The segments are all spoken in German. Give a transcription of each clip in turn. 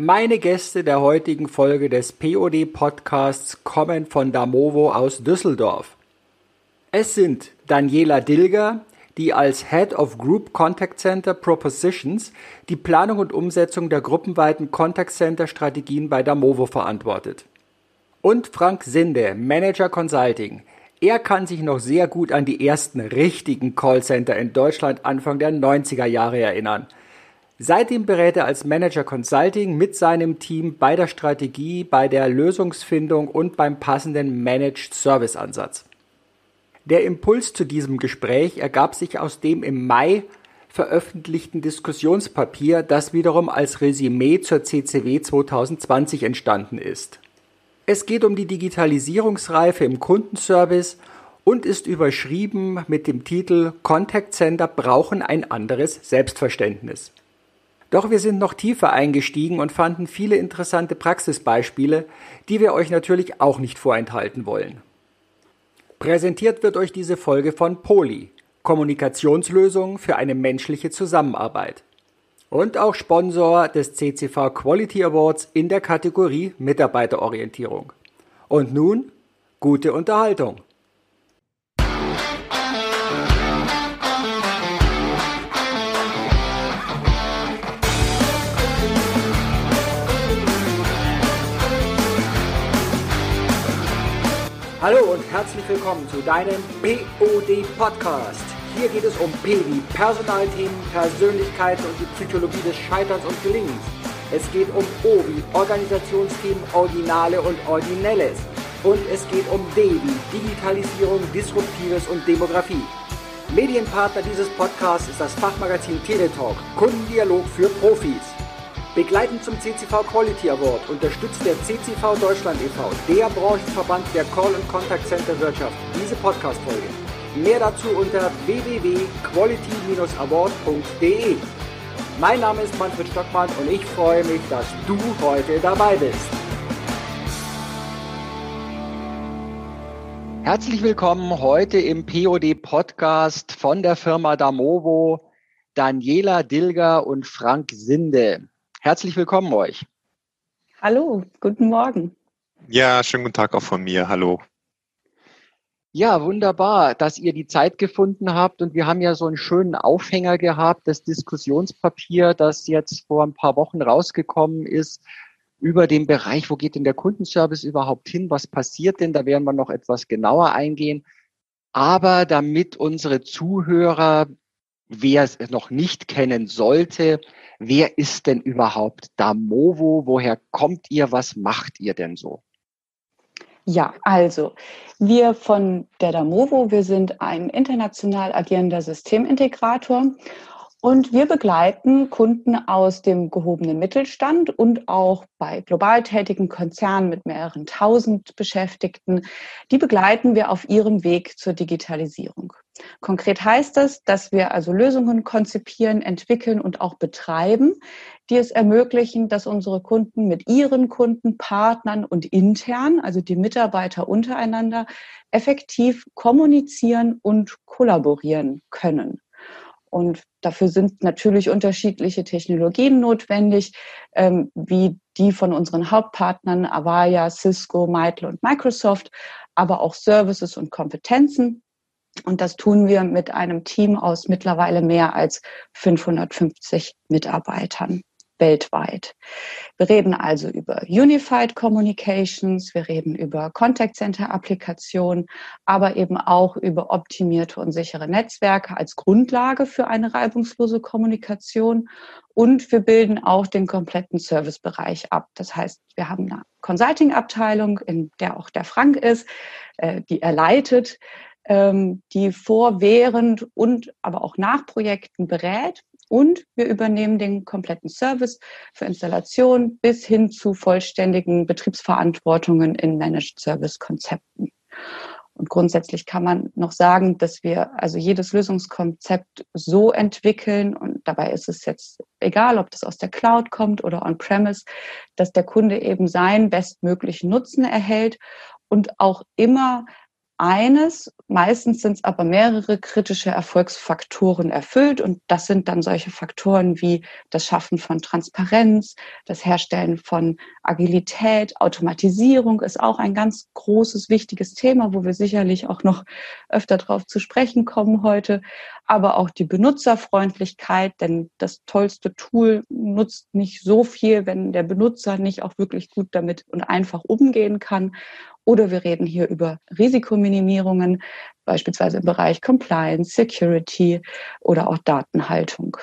Meine Gäste der heutigen Folge des POD Podcasts kommen von Damovo aus Düsseldorf. Es sind Daniela Dilger, die als Head of Group Contact Center Propositions die Planung und Umsetzung der gruppenweiten Contact Center Strategien bei Damovo verantwortet. Und Frank Sinde, Manager Consulting. Er kann sich noch sehr gut an die ersten richtigen Callcenter in Deutschland Anfang der 90er Jahre erinnern – Seitdem berät er als Manager Consulting mit seinem Team bei der Strategie, bei der Lösungsfindung und beim passenden Managed Service Ansatz. Der Impuls zu diesem Gespräch ergab sich aus dem im Mai veröffentlichten Diskussionspapier, das wiederum als Resümee zur CCW 2020 entstanden ist. Es geht um die Digitalisierungsreife im Kundenservice und ist überschrieben mit dem Titel Contact Center brauchen ein anderes Selbstverständnis. Doch wir sind noch tiefer eingestiegen und fanden viele interessante Praxisbeispiele, die wir euch natürlich auch nicht vorenthalten wollen. Präsentiert wird euch diese Folge von Poli, Kommunikationslösungen für eine menschliche Zusammenarbeit. Und auch Sponsor des CCV Quality Awards in der Kategorie Mitarbeiterorientierung. Und nun gute Unterhaltung. Hallo und herzlich willkommen zu deinem POD Podcast. Hier geht es um P Personalthemen, Persönlichkeit und die Psychologie des Scheiterns und Gelingens. Es geht um O wie Organisationsthemen, Originale und Originelles. Und es geht um D wie Digitalisierung, Disruptives und Demografie. Medienpartner dieses Podcasts ist das Fachmagazin Teletalk, Kundendialog für Profis. Begleitend zum CCV Quality Award unterstützt der CCV Deutschland e.V., der Branchenverband der Call- und Contact Center Wirtschaft, diese Podcast-Folge. Mehr dazu unter www.quality-award.de. Mein Name ist Manfred Stockmann und ich freue mich, dass du heute dabei bist. Herzlich willkommen heute im POD Podcast von der Firma Damovo, Daniela Dilger und Frank Sinde. Herzlich willkommen euch. Hallo, guten Morgen. Ja, schönen guten Tag auch von mir. Hallo. Ja, wunderbar, dass ihr die Zeit gefunden habt. Und wir haben ja so einen schönen Aufhänger gehabt, das Diskussionspapier, das jetzt vor ein paar Wochen rausgekommen ist, über den Bereich, wo geht denn der Kundenservice überhaupt hin? Was passiert denn? Da werden wir noch etwas genauer eingehen. Aber damit unsere Zuhörer, wer es noch nicht kennen sollte, Wer ist denn überhaupt Damovo? Woher kommt ihr? Was macht ihr denn so? Ja, also wir von der Damovo, wir sind ein international agierender Systemintegrator und wir begleiten Kunden aus dem gehobenen Mittelstand und auch bei global tätigen Konzernen mit mehreren tausend Beschäftigten. Die begleiten wir auf ihrem Weg zur Digitalisierung. Konkret heißt das, dass wir also Lösungen konzipieren, entwickeln und auch betreiben, die es ermöglichen, dass unsere Kunden mit ihren Kunden, Partnern und intern, also die Mitarbeiter untereinander, effektiv kommunizieren und kollaborieren können. Und dafür sind natürlich unterschiedliche Technologien notwendig, ähm, wie die von unseren Hauptpartnern Avaya, Cisco, Mitel und Microsoft, aber auch Services und Kompetenzen. Und das tun wir mit einem Team aus mittlerweile mehr als 550 Mitarbeitern weltweit. Wir reden also über Unified Communications, wir reden über Contact Center Applikationen, aber eben auch über optimierte und sichere Netzwerke als Grundlage für eine reibungslose Kommunikation. Und wir bilden auch den kompletten Servicebereich ab. Das heißt, wir haben eine Consulting-Abteilung, in der auch der Frank ist, äh, die er leitet ähm, die vor, während und aber auch nach Projekten berät und wir übernehmen den kompletten Service für Installation bis hin zu vollständigen Betriebsverantwortungen in Managed Service Konzepten. Und grundsätzlich kann man noch sagen, dass wir also jedes Lösungskonzept so entwickeln und dabei ist es jetzt egal, ob das aus der Cloud kommt oder on-premise, dass der Kunde eben seinen bestmöglichen Nutzen erhält und auch immer eines, meistens sind es aber mehrere kritische Erfolgsfaktoren erfüllt und das sind dann solche Faktoren wie das Schaffen von Transparenz, das Herstellen von Agilität, Automatisierung ist auch ein ganz großes, wichtiges Thema, wo wir sicherlich auch noch öfter drauf zu sprechen kommen heute, aber auch die Benutzerfreundlichkeit, denn das tollste Tool nutzt nicht so viel, wenn der Benutzer nicht auch wirklich gut damit und einfach umgehen kann oder wir reden hier über Risikominimierungen, beispielsweise im Bereich Compliance, Security oder auch Datenhaltung.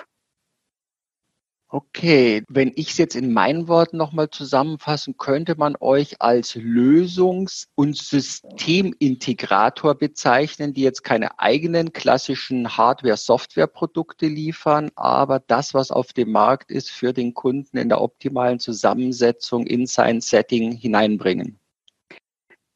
Okay, wenn ich es jetzt in meinen Worten nochmal zusammenfassen, könnte man euch als Lösungs- und Systemintegrator bezeichnen, die jetzt keine eigenen klassischen Hardware-Software-Produkte liefern, aber das, was auf dem Markt ist, für den Kunden in der optimalen Zusammensetzung in sein Setting hineinbringen.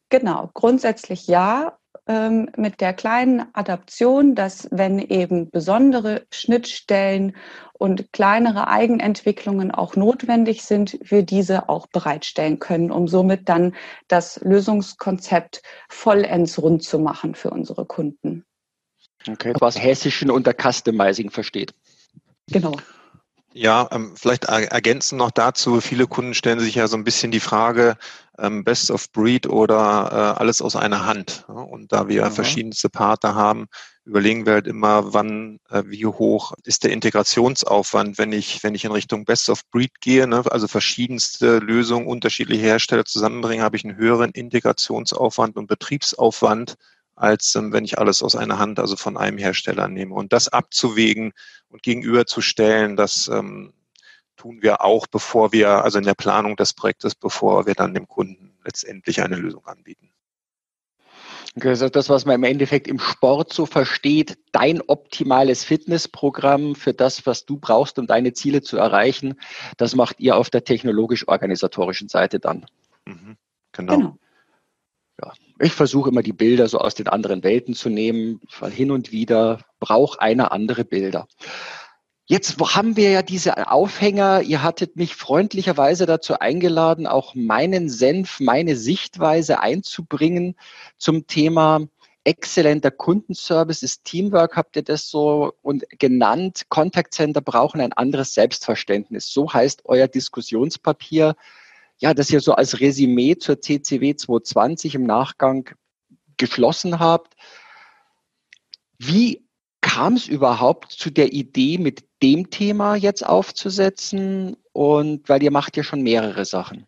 Genau, grundsätzlich ja, ähm, mit der kleinen Adaption, dass wenn eben besondere Schnittstellen und kleinere Eigenentwicklungen auch notwendig sind, wir diese auch bereitstellen können, um somit dann das Lösungskonzept vollends rund zu machen für unsere Kunden. Okay, was Hessischen unter Customizing versteht. Genau. Ja, ähm, vielleicht ergänzen noch dazu, viele Kunden stellen sich ja so ein bisschen die Frage, ähm, Best of Breed oder äh, alles aus einer Hand. Ja? Und da wir ja. verschiedenste Partner haben, überlegen wir halt immer, wann, äh, wie hoch ist der Integrationsaufwand, wenn ich, wenn ich in Richtung Best of Breed gehe, ne? also verschiedenste Lösungen, unterschiedliche Hersteller zusammenbringen, habe ich einen höheren Integrationsaufwand und Betriebsaufwand, als ähm, wenn ich alles aus einer Hand, also von einem Hersteller nehme. Und das abzuwägen und gegenüberzustellen, das ähm, tun wir auch, bevor wir, also in der Planung des Projektes, bevor wir dann dem Kunden letztendlich eine Lösung anbieten. Okay, das was man im Endeffekt im Sport so versteht, dein optimales Fitnessprogramm für das, was du brauchst, um deine Ziele zu erreichen, das macht ihr auf der technologisch-organisatorischen Seite dann. Mhm, genau. genau ich versuche immer die Bilder so aus den anderen Welten zu nehmen, weil hin und wieder braucht einer andere Bilder. Jetzt haben wir ja diese Aufhänger. Ihr hattet mich freundlicherweise dazu eingeladen, auch meinen Senf, meine Sichtweise einzubringen zum Thema exzellenter Kundenservice ist Teamwork, habt ihr das so und genannt. Contact Center brauchen ein anderes Selbstverständnis. So heißt euer Diskussionspapier ja, das ihr so als Resümee zur CCW 220 im Nachgang geschlossen habt. Wie kam es überhaupt zu der Idee, mit dem Thema jetzt aufzusetzen? Und weil ihr macht ja schon mehrere Sachen.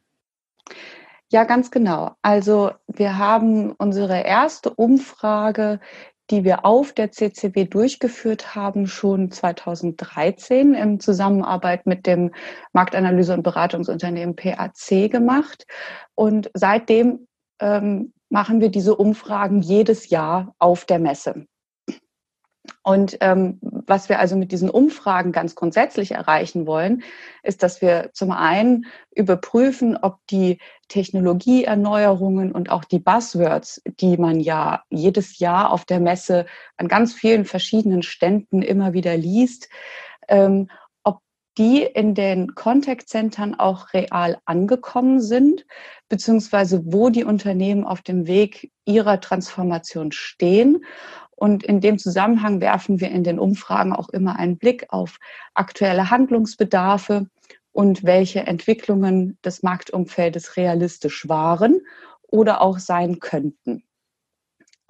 Ja, ganz genau. Also wir haben unsere erste Umfrage die wir auf der CCW durchgeführt haben, schon 2013 in Zusammenarbeit mit dem Marktanalyse- und Beratungsunternehmen PAC gemacht. Und seitdem ähm, machen wir diese Umfragen jedes Jahr auf der Messe. Und ähm, was wir also mit diesen Umfragen ganz grundsätzlich erreichen wollen, ist, dass wir zum einen überprüfen, ob die Technologieerneuerungen und auch die Buzzwords, die man ja jedes Jahr auf der Messe an ganz vielen verschiedenen Ständen immer wieder liest, ähm, ob die in den Contact Centern auch real angekommen sind, beziehungsweise wo die Unternehmen auf dem Weg ihrer Transformation stehen und in dem Zusammenhang werfen wir in den Umfragen auch immer einen Blick auf aktuelle Handlungsbedarfe und welche Entwicklungen des Marktumfeldes realistisch waren oder auch sein könnten.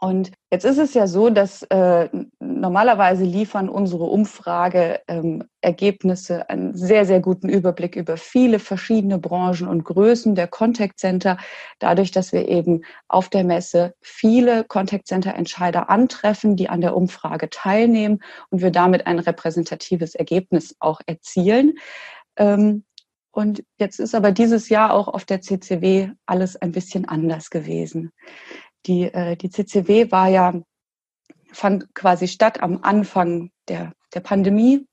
Und jetzt ist es ja so, dass äh, normalerweise liefern unsere Umfrageergebnisse ähm, einen sehr, sehr guten Überblick über viele verschiedene Branchen und Größen der Contact Center, dadurch, dass wir eben auf der Messe viele Contact Center Entscheider antreffen, die an der Umfrage teilnehmen und wir damit ein repräsentatives Ergebnis auch erzielen. Ähm, und jetzt ist aber dieses Jahr auch auf der CCW alles ein bisschen anders gewesen. Die, äh, die CCW war ja, fand quasi statt am Anfang der, der Pandemie.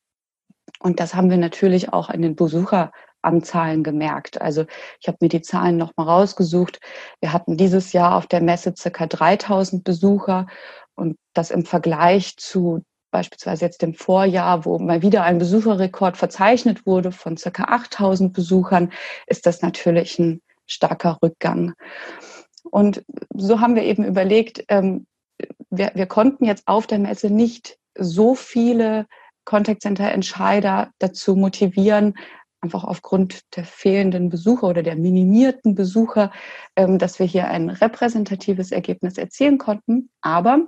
Und das haben wir natürlich auch in den Besucheranzahlen gemerkt. Also ich habe mir die Zahlen nochmal rausgesucht. Wir hatten dieses Jahr auf der Messe circa 3000 Besucher und das im Vergleich zu beispielsweise jetzt dem Vorjahr, wo mal wieder ein Besucherrekord verzeichnet wurde von circa 8000 Besuchern, ist das natürlich ein starker Rückgang. Und so haben wir eben überlegt, ähm, wir, wir konnten jetzt auf der Messe nicht so viele Contact Center Entscheider dazu motivieren, einfach aufgrund der fehlenden Besucher oder der minimierten Besucher, ähm, dass wir hier ein repräsentatives Ergebnis erzielen konnten. Aber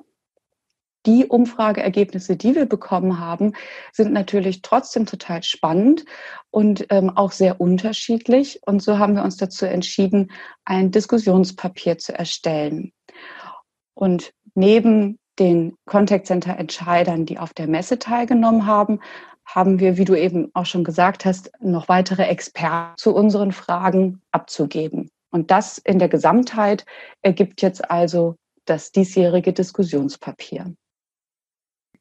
die Umfrageergebnisse, die wir bekommen haben, sind natürlich trotzdem total spannend und ähm, auch sehr unterschiedlich. Und so haben wir uns dazu entschieden, ein Diskussionspapier zu erstellen. Und neben den Contact Center Entscheidern, die auf der Messe teilgenommen haben, haben wir, wie du eben auch schon gesagt hast, noch weitere Experten zu unseren Fragen abzugeben. Und das in der Gesamtheit ergibt jetzt also das diesjährige Diskussionspapier.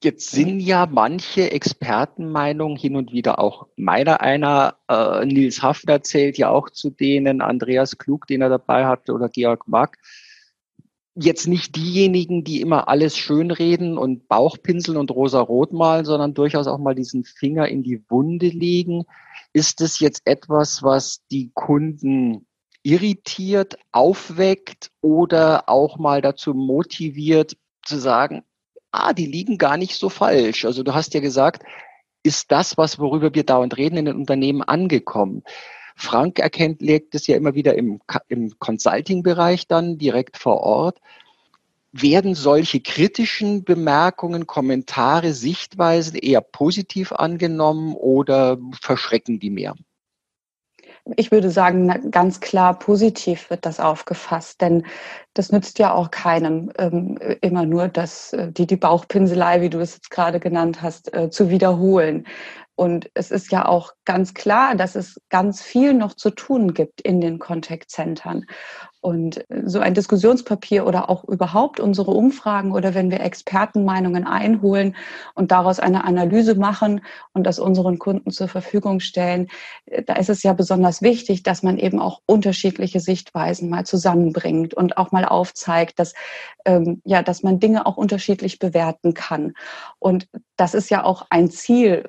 Jetzt sind ja manche Expertenmeinungen hin und wieder auch meiner einer. Äh, Nils Hafner zählt ja auch zu denen, Andreas Klug, den er dabei hatte, oder Georg Mack jetzt nicht diejenigen, die immer alles schönreden und Bauchpinseln und rosa-rot malen, sondern durchaus auch mal diesen Finger in die Wunde legen. Ist es jetzt etwas, was die Kunden irritiert, aufweckt oder auch mal dazu motiviert zu sagen, ah, die liegen gar nicht so falsch. Also du hast ja gesagt, ist das, was worüber wir dauernd reden, in den Unternehmen angekommen? Frank erkennt, legt es ja immer wieder im, im Consulting-Bereich dann direkt vor Ort. Werden solche kritischen Bemerkungen, Kommentare, Sichtweisen eher positiv angenommen oder verschrecken die mehr? Ich würde sagen, ganz klar positiv wird das aufgefasst, denn das nützt ja auch keinem, ähm, immer nur das, äh, die, die Bauchpinselei, wie du es jetzt gerade genannt hast, äh, zu wiederholen. Und es ist ja auch ganz klar, dass es ganz viel noch zu tun gibt in den Contact Centern. Und so ein Diskussionspapier oder auch überhaupt unsere Umfragen oder wenn wir Expertenmeinungen einholen und daraus eine Analyse machen und das unseren Kunden zur Verfügung stellen, da ist es ja besonders wichtig, dass man eben auch unterschiedliche Sichtweisen mal zusammenbringt und auch mal aufzeigt, dass, ähm, ja, dass man Dinge auch unterschiedlich bewerten kann. Und das ist ja auch ein Ziel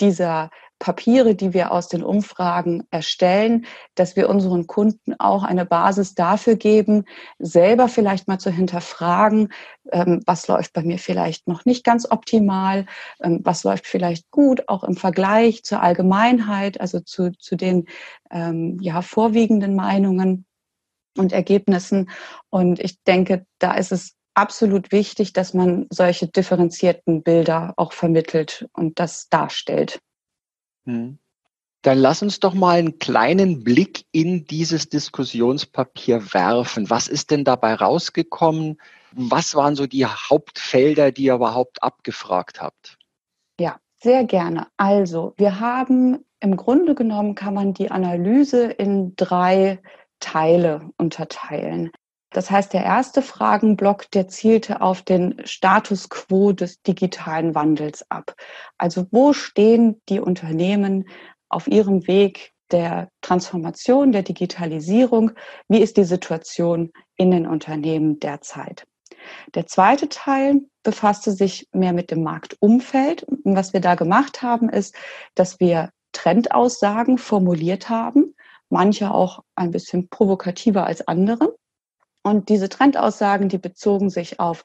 dieser Papiere, die wir aus den Umfragen erstellen, dass wir unseren Kunden auch eine Basis dafür geben, selber vielleicht mal zu hinterfragen, ähm, was läuft bei mir vielleicht noch nicht ganz optimal, ähm, was läuft vielleicht gut, auch im Vergleich zur Allgemeinheit, also zu, zu den ähm, ja, vorwiegenden Meinungen und Ergebnissen. Und ich denke, da ist es absolut wichtig, dass man solche differenzierten Bilder auch vermittelt und das darstellt. Hm. Dann lass uns doch mal einen kleinen Blick in dieses Diskussionspapier werfen. Was ist denn dabei rausgekommen? Was waren so die Hauptfelder, die ihr überhaupt abgefragt habt? Ja, sehr gerne. Also, wir haben im Grunde genommen kann man die Analyse in drei Teile unterteilen. Das heißt, der erste Fragenblock, der zielte auf den Status quo des digitalen Wandels ab. Also wo stehen die Unternehmen auf ihrem Weg der Transformation, der Digitalisierung? Wie ist die Situation in den Unternehmen derzeit? Der zweite Teil befasste sich mehr mit dem Marktumfeld. Und was wir da gemacht haben, ist, dass wir Trendaussagen formuliert haben, manche auch ein bisschen provokativer als andere. Und diese Trendaussagen, die bezogen sich auf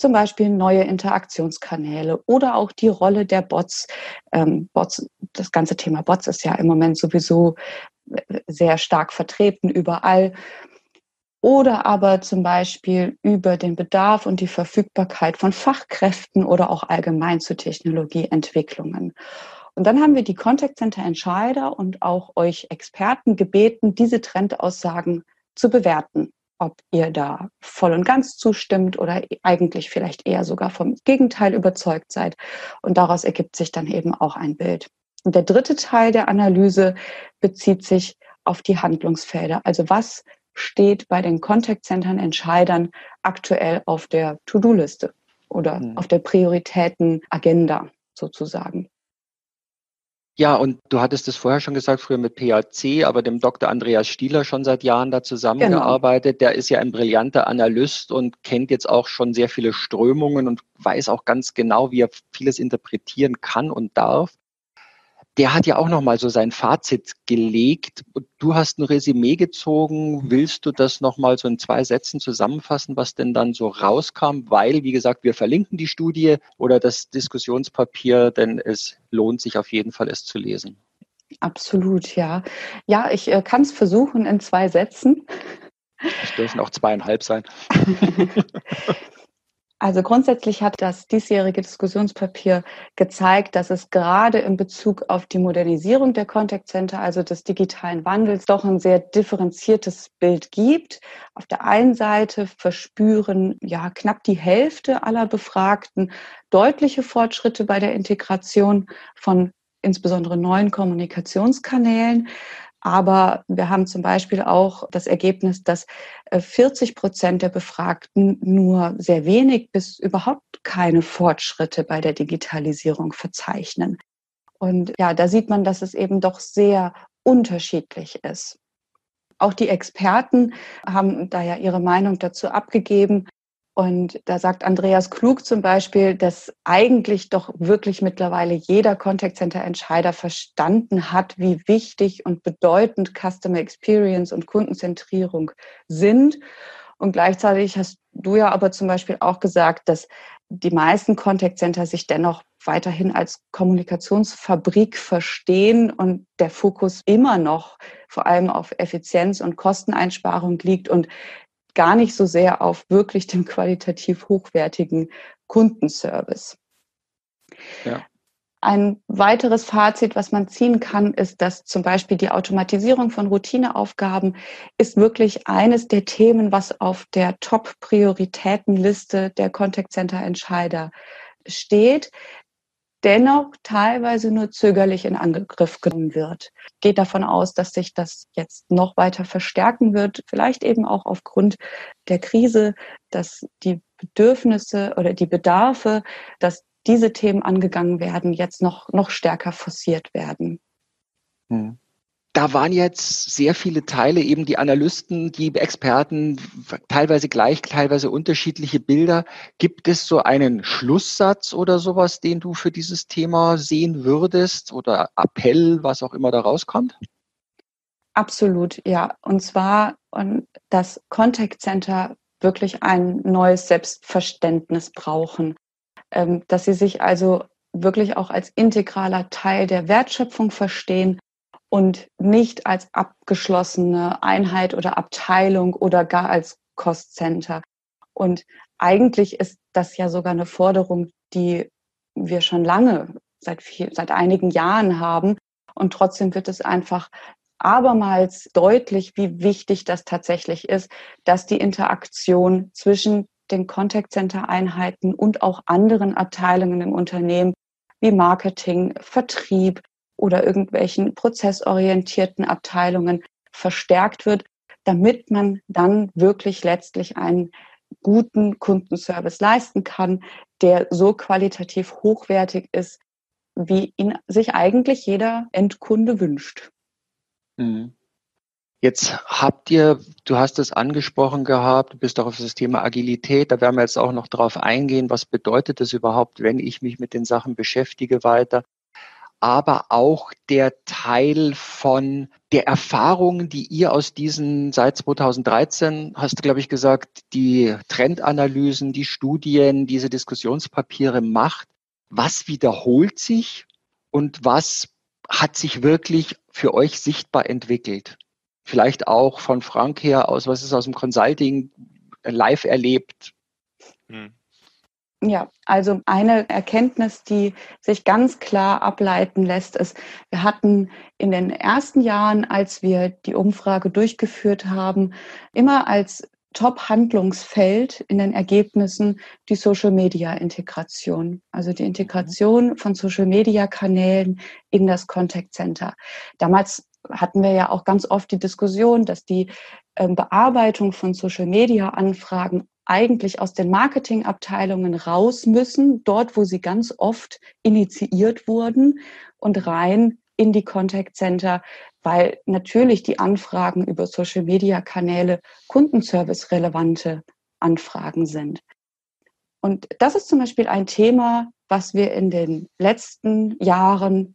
zum Beispiel neue Interaktionskanäle oder auch die Rolle der Bots. Ähm, Bots, das ganze Thema Bots ist ja im Moment sowieso äh, sehr stark vertreten überall. Oder aber zum Beispiel über den Bedarf und die Verfügbarkeit von Fachkräften oder auch allgemein zu Technologieentwicklungen. Und dann haben wir die Contact Center Entscheider und auch euch Experten gebeten, diese Trendaussagen zu bewerten ob ihr da voll und ganz zustimmt oder eigentlich vielleicht eher sogar vom Gegenteil überzeugt seid. Und daraus ergibt sich dann eben auch ein Bild. Und der dritte Teil der Analyse bezieht sich auf die Handlungsfelder. Also was steht bei den Contact Centern Entscheidern aktuell auf der To-Do-Liste oder mhm. auf der Prioritätenagenda sozusagen. Ja, und du hattest es vorher schon gesagt, früher mit PAC, aber dem Dr. Andreas Stieler schon seit Jahren da zusammengearbeitet. Genau. Der ist ja ein brillanter Analyst und kennt jetzt auch schon sehr viele Strömungen und weiß auch ganz genau, wie er vieles interpretieren kann und darf. Der hat ja auch noch mal so sein Fazit gelegt. Du hast ein Resümee gezogen. Willst du das noch mal so in zwei Sätzen zusammenfassen, was denn dann so rauskam? Weil, wie gesagt, wir verlinken die Studie oder das Diskussionspapier, denn es lohnt sich auf jeden Fall, es zu lesen. Absolut, ja. Ja, ich äh, kann es versuchen in zwei Sätzen. Es dürfen auch zweieinhalb sein. Also grundsätzlich hat das diesjährige Diskussionspapier gezeigt, dass es gerade in Bezug auf die Modernisierung der Contact Center, also des digitalen Wandels, doch ein sehr differenziertes Bild gibt. Auf der einen Seite verspüren ja knapp die Hälfte aller Befragten deutliche Fortschritte bei der Integration von insbesondere neuen Kommunikationskanälen. Aber wir haben zum Beispiel auch das Ergebnis, dass 40 äh, Prozent der Befragten nur sehr wenig bis überhaupt keine Fortschritte bei der Digitalisierung verzeichnen. Und ja, da sieht man, dass es eben doch sehr unterschiedlich ist. Auch die Experten haben da ja ihre Meinung dazu abgegeben. Und da sagt Andreas Klug zum Beispiel, dass eigentlich doch wirklich mittlerweile jeder Contact Center Entscheider verstanden hat, wie wichtig und bedeutend Customer Experience und Kundenzentrierung sind. Und gleichzeitig hast du ja aber zum Beispiel auch gesagt, dass die meisten Contact Center sich dennoch weiterhin als Kommunikationsfabrik verstehen und der Fokus immer noch vor allem auf Effizienz und Kosteneinsparung liegt und gar nicht so sehr auf wirklich dem qualitativ hochwertigen Kundenservice. Ja. Ein weiteres Fazit, was man ziehen kann, ist, dass zum Beispiel die Automatisierung von Routineaufgaben ist wirklich eines der Themen, was auf der Top-Prioritätenliste der Contact Center Entscheider steht dennoch teilweise nur zögerlich in Angriff genommen wird. Geht davon aus, dass sich das jetzt noch weiter verstärken wird, vielleicht eben auch aufgrund der Krise, dass die Bedürfnisse oder die Bedarfe, dass diese Themen angegangen werden, jetzt noch, noch stärker forciert werden. Hm da waren jetzt sehr viele Teile, eben die Analysten, die Experten, teilweise gleich, teilweise unterschiedliche Bilder. Gibt es so einen Schlusssatz oder sowas, den du für dieses Thema sehen würdest oder Appell, was auch immer da rauskommt? Absolut, ja. Und zwar, dass Contact Center wirklich ein neues Selbstverständnis brauchen, ähm, dass sie sich also wirklich auch als integraler Teil der Wertschöpfung verstehen und nicht als abgeschlossene Einheit oder Abteilung oder gar als Cost Center. Und eigentlich ist das ja sogar eine Forderung, die wir schon lange, seit, viel, seit einigen Jahren haben. Und trotzdem wird es einfach abermals deutlich, wie wichtig das tatsächlich ist, dass die Interaktion zwischen den Contact Center Einheiten und auch anderen Abteilungen im Unternehmen wie Marketing, Vertrieb, oder irgendwelchen prozessorientierten Abteilungen verstärkt wird, damit man dann wirklich letztlich einen guten Kundenservice leisten kann, der so qualitativ hochwertig ist, wie ihn sich eigentlich jeder Endkunde wünscht. Mhm. Jetzt habt ihr, du hast es angesprochen gehabt, du bist auch auf das Thema Agilität, da werden wir jetzt auch noch drauf eingehen, was bedeutet das überhaupt, wenn ich mich mit den Sachen beschäftige weiter aber auch der Teil von der Erfahrungen, die ihr aus diesen seit 2013, hast du, glaube ich, gesagt, die Trendanalysen, die Studien, diese Diskussionspapiere macht. Was wiederholt sich und was hat sich wirklich für euch sichtbar entwickelt? Vielleicht auch von Frank her aus, was ist aus dem Consulting live erlebt? Hm. Ja, also eine Erkenntnis, die sich ganz klar ableiten lässt, ist, wir hatten in den ersten Jahren, als wir die Umfrage durchgeführt haben, immer als Top-Handlungsfeld in den Ergebnissen die Social-Media-Integration, also die Integration von Social-Media-Kanälen in das Contact Center. Damals hatten wir ja auch ganz oft die Diskussion, dass die ähm, Bearbeitung von Social-Media-Anfragen eigentlich aus den Marketingabteilungen raus müssen, dort, wo sie ganz oft initiiert wurden und rein in die Contact Center, weil natürlich die Anfragen über Social Media Kanäle Kundenservice relevante Anfragen sind. Und das ist zum Beispiel ein Thema, was wir in den letzten Jahren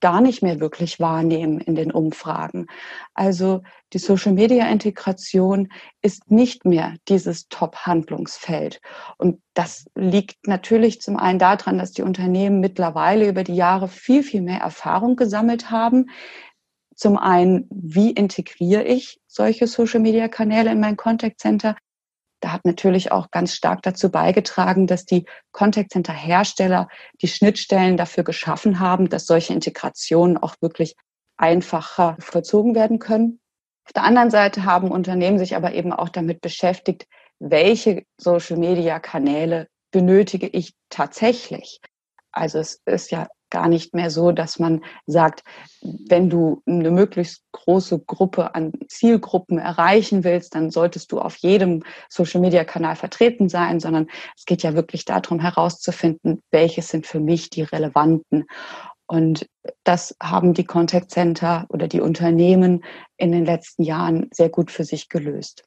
gar nicht mehr wirklich wahrnehmen in den Umfragen. Also die Social-Media-Integration ist nicht mehr dieses Top-Handlungsfeld. Und das liegt natürlich zum einen daran, dass die Unternehmen mittlerweile über die Jahre viel, viel mehr Erfahrung gesammelt haben. Zum einen, wie integriere ich solche Social-Media-Kanäle in mein Contact Center? Da hat natürlich auch ganz stark dazu beigetragen, dass die Contact Center Hersteller die Schnittstellen dafür geschaffen haben, dass solche Integrationen auch wirklich einfacher vollzogen werden können. Auf der anderen Seite haben Unternehmen sich aber eben auch damit beschäftigt, welche Social Media Kanäle benötige ich tatsächlich. Also es ist ja gar nicht mehr so, dass man sagt, wenn du eine möglichst große Gruppe an Zielgruppen erreichen willst, dann solltest du auf jedem Social-Media-Kanal vertreten sein, sondern es geht ja wirklich darum herauszufinden, welche sind für mich die relevanten. Und das haben die Contact Center oder die Unternehmen in den letzten Jahren sehr gut für sich gelöst.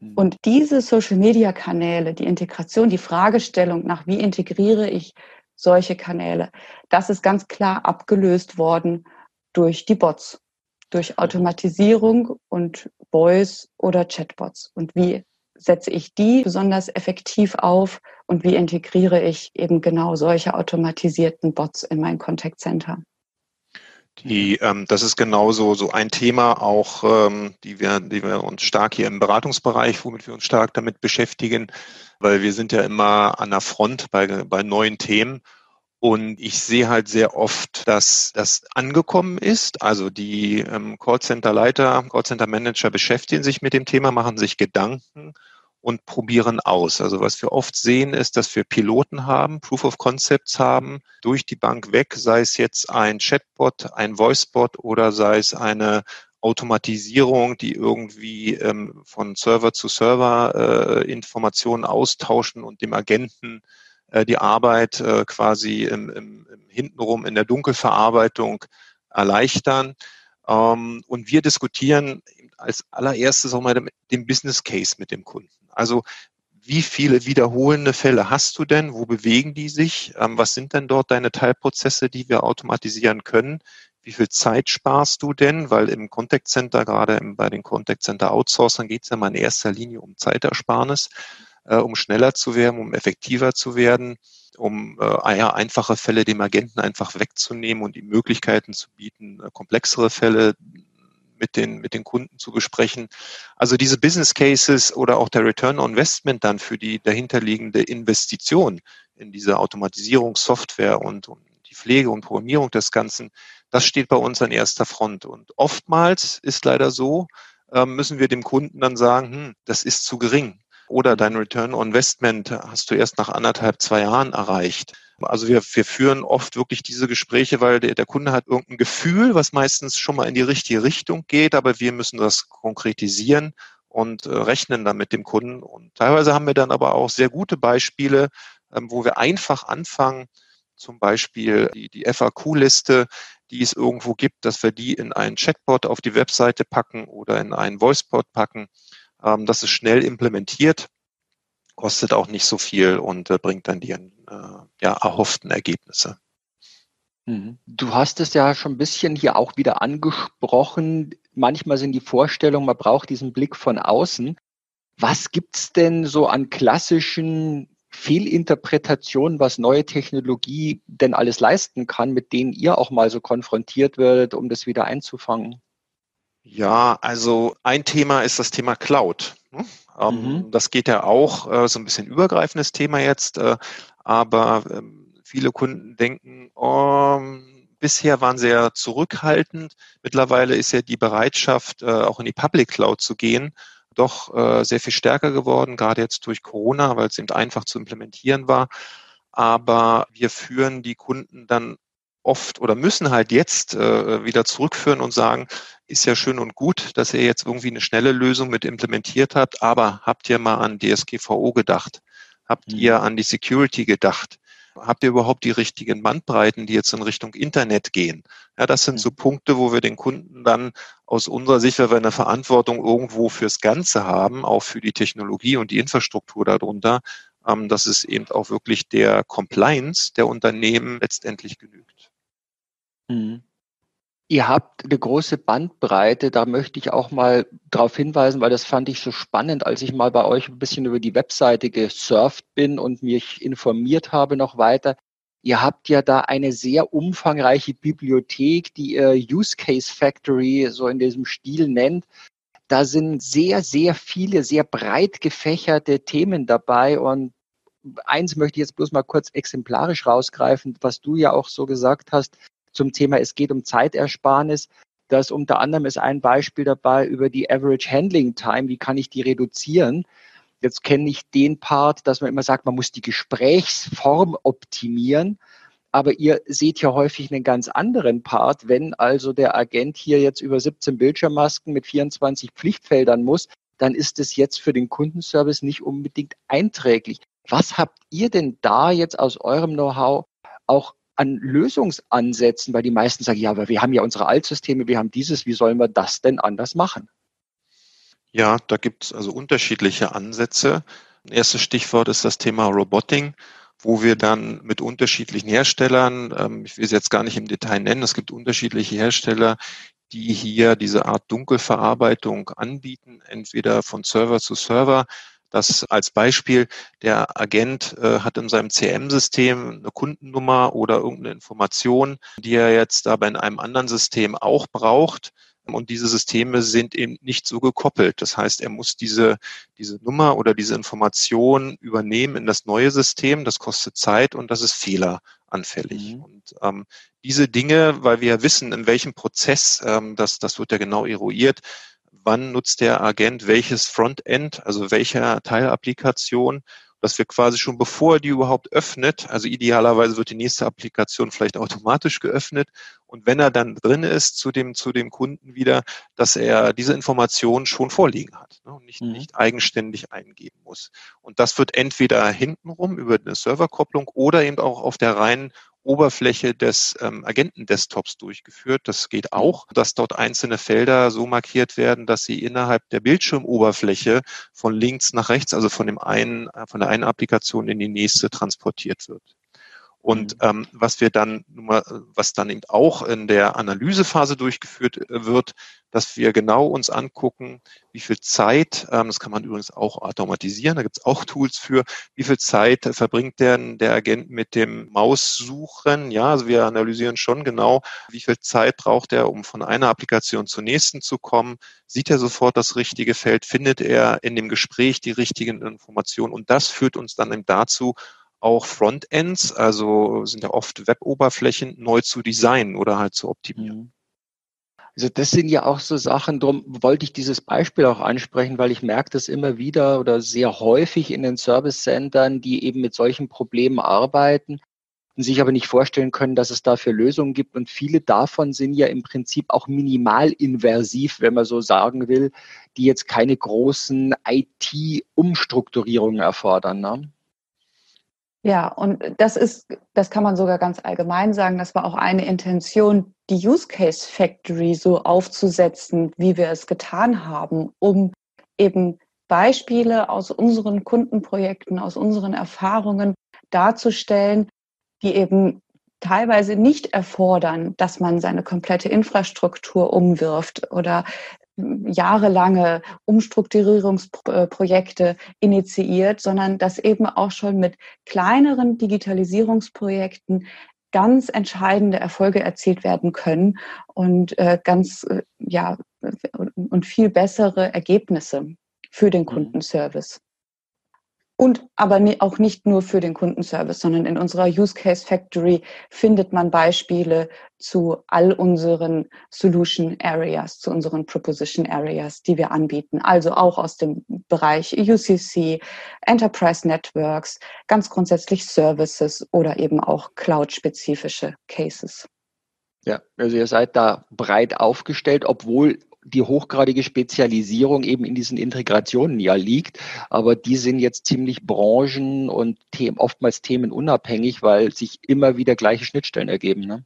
Mhm. Und diese Social-Media-Kanäle, die Integration, die Fragestellung nach, wie integriere ich solche Kanäle. Das ist ganz klar abgelöst worden durch die Bots, durch Automatisierung und Voice oder Chatbots. Und wie setze ich die besonders effektiv auf und wie integriere ich eben genau solche automatisierten Bots in mein Contact Center? Die, ähm, das ist genauso so ein Thema auch, ähm, die wir, die wir uns stark hier im Beratungsbereich, womit wir uns stark damit beschäftigen, weil wir sind ja immer an der Front bei, bei neuen Themen. Und ich sehe halt sehr oft, dass das angekommen ist. Also die ähm, Callcenter-Leiter, Callcenter-Manager beschäftigen sich mit dem Thema, machen sich Gedanken und probieren aus. Also was wir oft sehen, ist, dass wir Piloten haben, Proof of Concepts haben, durch die Bank weg, sei es jetzt ein Chatbot, ein Voicebot oder sei es eine Automatisierung, die irgendwie ähm, von Server zu Server äh, Informationen austauschen und dem Agenten äh, die Arbeit äh, quasi im, im, im hintenrum in der Dunkelverarbeitung erleichtern. Ähm, und wir diskutieren als allererstes auch mal den Business Case mit dem Kunden. Also wie viele wiederholende Fälle hast du denn? Wo bewegen die sich? Ähm, was sind denn dort deine Teilprozesse, die wir automatisieren können? Wie viel Zeit sparst du denn? Weil im Contact Center, gerade bei den Contact Center Outsourcern, geht es ja mal in erster Linie um Zeitersparnis, äh, um schneller zu werden, um effektiver zu werden, um äh, ja, einfache Fälle dem Agenten einfach wegzunehmen und die Möglichkeiten zu bieten, äh, komplexere Fälle mit den, mit den Kunden zu besprechen. Also diese Business Cases oder auch der Return on Investment dann für die dahinterliegende Investition in diese Automatisierungssoftware und, und die Pflege und Programmierung des Ganzen, das steht bei uns an erster Front. Und oftmals ist leider so, äh, müssen wir dem Kunden dann sagen, hm, das ist zu gering. Oder dein Return on Investment hast du erst nach anderthalb, zwei Jahren erreicht. Also wir, wir führen oft wirklich diese Gespräche, weil der, der Kunde hat irgendein Gefühl, was meistens schon mal in die richtige Richtung geht, aber wir müssen das konkretisieren und äh, rechnen dann mit dem Kunden. Und teilweise haben wir dann aber auch sehr gute Beispiele, ähm, wo wir einfach anfangen, zum Beispiel die, die FAQ-Liste, die es irgendwo gibt, dass wir die in einen Chatbot auf die Webseite packen oder in einen Voicebot packen. Ähm, das ist schnell implementiert kostet auch nicht so viel und äh, bringt dann die ja, erhofften Ergebnisse. Mhm. Du hast es ja schon ein bisschen hier auch wieder angesprochen. Manchmal sind die Vorstellungen, man braucht diesen Blick von außen. Was gibt es denn so an klassischen Fehlinterpretationen, was neue Technologie denn alles leisten kann, mit denen ihr auch mal so konfrontiert werdet, um das wieder einzufangen? Ja, also ein Thema ist das Thema Cloud. Ne? Ähm, mhm. Das geht ja auch äh, so ein bisschen übergreifendes Thema jetzt, äh, aber ähm, viele Kunden denken, oh, bisher waren sehr zurückhaltend. Mittlerweile ist ja die Bereitschaft, äh, auch in die Public Cloud zu gehen, doch äh, sehr viel stärker geworden, gerade jetzt durch Corona, weil es eben einfach zu implementieren war. Aber wir führen die Kunden dann oft oder müssen halt jetzt äh, wieder zurückführen und sagen, ist ja schön und gut, dass ihr jetzt irgendwie eine schnelle Lösung mit implementiert habt, aber habt ihr mal an DSGVO gedacht? Habt mhm. ihr an die Security gedacht? Habt ihr überhaupt die richtigen Bandbreiten, die jetzt in Richtung Internet gehen? Ja, das sind so. Punkte, wo wir den Kunden dann aus unserer Sicht, weil wir eine Verantwortung irgendwo fürs Ganze haben, auch für die Technologie und die Infrastruktur darunter, ähm, dass es eben auch wirklich der Compliance der Unternehmen letztendlich genügt. Mhm. Ihr habt eine große Bandbreite, da möchte ich auch mal darauf hinweisen, weil das fand ich so spannend, als ich mal bei euch ein bisschen über die Webseite gesurft bin und mich informiert habe noch weiter. Ihr habt ja da eine sehr umfangreiche Bibliothek, die ihr Use Case Factory so in diesem Stil nennt. Da sind sehr, sehr viele, sehr breit gefächerte Themen dabei und eins möchte ich jetzt bloß mal kurz exemplarisch rausgreifen, was du ja auch so gesagt hast zum Thema, es geht um Zeitersparnis. Das unter anderem ist ein Beispiel dabei über die Average Handling Time. Wie kann ich die reduzieren? Jetzt kenne ich den Part, dass man immer sagt, man muss die Gesprächsform optimieren. Aber ihr seht ja häufig einen ganz anderen Part. Wenn also der Agent hier jetzt über 17 Bildschirmmasken mit 24 Pflichtfeldern muss, dann ist es jetzt für den Kundenservice nicht unbedingt einträglich. Was habt ihr denn da jetzt aus eurem Know-how auch an Lösungsansätzen, weil die meisten sagen, ja, aber wir haben ja unsere Altsysteme, wir haben dieses, wie sollen wir das denn anders machen? Ja, da gibt es also unterschiedliche Ansätze. Ein erstes Stichwort ist das Thema Roboting, wo wir dann mit unterschiedlichen Herstellern, ähm, ich will es jetzt gar nicht im Detail nennen, es gibt unterschiedliche Hersteller, die hier diese Art Dunkelverarbeitung anbieten, entweder von Server zu Server, das als Beispiel, der Agent äh, hat in seinem CM-System eine Kundennummer oder irgendeine Information, die er jetzt aber in einem anderen System auch braucht. Und diese Systeme sind eben nicht so gekoppelt. Das heißt, er muss diese, diese Nummer oder diese Information übernehmen in das neue System. Das kostet Zeit und das ist fehleranfällig. Mhm. Und ähm, diese Dinge, weil wir wissen, in welchem Prozess, ähm, das, das wird ja genau eruiert, wann nutzt der Agent welches Frontend, also welcher Teilapplikation, dass wir quasi schon bevor er die überhaupt öffnet, also idealerweise wird die nächste Applikation vielleicht automatisch geöffnet und wenn er dann drin ist zu dem, zu dem Kunden wieder, dass er diese Informationen schon vorliegen hat ne, und nicht, mhm. nicht eigenständig eingeben muss. Und das wird entweder hintenrum über eine Serverkopplung oder eben auch auf der reinen Oberfläche des ähm, Agenten-Desktops durchgeführt. Das geht mhm. auch, dass dort einzelne Felder so markiert werden, dass sie innerhalb der Bildschirmoberfläche von links nach rechts, also von dem einen, äh, von der einen Applikation in die nächste transportiert wird. Und mhm. ähm, was wir dann, was dann eben auch in der Analysephase durchgeführt äh, wird, dass wir genau uns angucken, wie viel Zeit, ähm, das kann man übrigens auch automatisieren, da gibt es auch Tools für, wie viel Zeit verbringt denn der Agent mit dem Maussuchen? Ja, also wir analysieren schon genau, wie viel Zeit braucht er, um von einer Applikation zur nächsten zu kommen. Sieht er sofort das richtige Feld? Findet er in dem Gespräch die richtigen Informationen? Und das führt uns dann eben dazu, auch Frontends, also sind ja oft Web-Oberflächen, neu zu designen oder halt zu optimieren. Mhm. Also das sind ja auch so Sachen, darum wollte ich dieses Beispiel auch ansprechen, weil ich merke das immer wieder oder sehr häufig in den Service-Centern, die eben mit solchen Problemen arbeiten und sich aber nicht vorstellen können, dass es dafür Lösungen gibt. Und viele davon sind ja im Prinzip auch minimalinversiv, wenn man so sagen will, die jetzt keine großen IT-Umstrukturierungen erfordern. Ne? Ja, und das ist, das kann man sogar ganz allgemein sagen, das war auch eine Intention, die Use Case Factory so aufzusetzen, wie wir es getan haben, um eben Beispiele aus unseren Kundenprojekten, aus unseren Erfahrungen darzustellen, die eben teilweise nicht erfordern, dass man seine komplette Infrastruktur umwirft oder jahrelange Umstrukturierungsprojekte initiiert, sondern dass eben auch schon mit kleineren Digitalisierungsprojekten ganz entscheidende Erfolge erzielt werden können und äh, ganz äh, ja und viel bessere Ergebnisse für den mhm. Kundenservice. Und aber auch nicht nur für den Kundenservice, sondern in unserer Use Case Factory findet man Beispiele zu all unseren Solution Areas, zu unseren Proposition Areas, die wir anbieten. Also auch aus dem Bereich UCC, Enterprise Networks, ganz grundsätzlich Services oder eben auch Cloud-spezifische Cases. Ja, also ihr seid da breit aufgestellt, obwohl die hochgradige Spezialisierung eben in diesen Integrationen ja liegt. Aber die sind jetzt ziemlich branchen- und Themen, oftmals themenunabhängig, weil sich immer wieder gleiche Schnittstellen ergeben. Ne?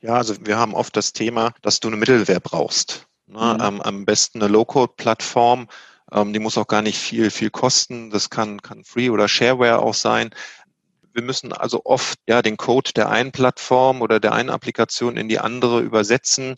Ja, also wir haben oft das Thema, dass du eine Mittelwehr brauchst. Ne? Mhm. Ähm, am besten eine Low-Code-Plattform. Ähm, die muss auch gar nicht viel, viel kosten. Das kann, kann Free oder Shareware auch sein wir müssen also oft ja den Code der einen Plattform oder der einen Applikation in die andere übersetzen.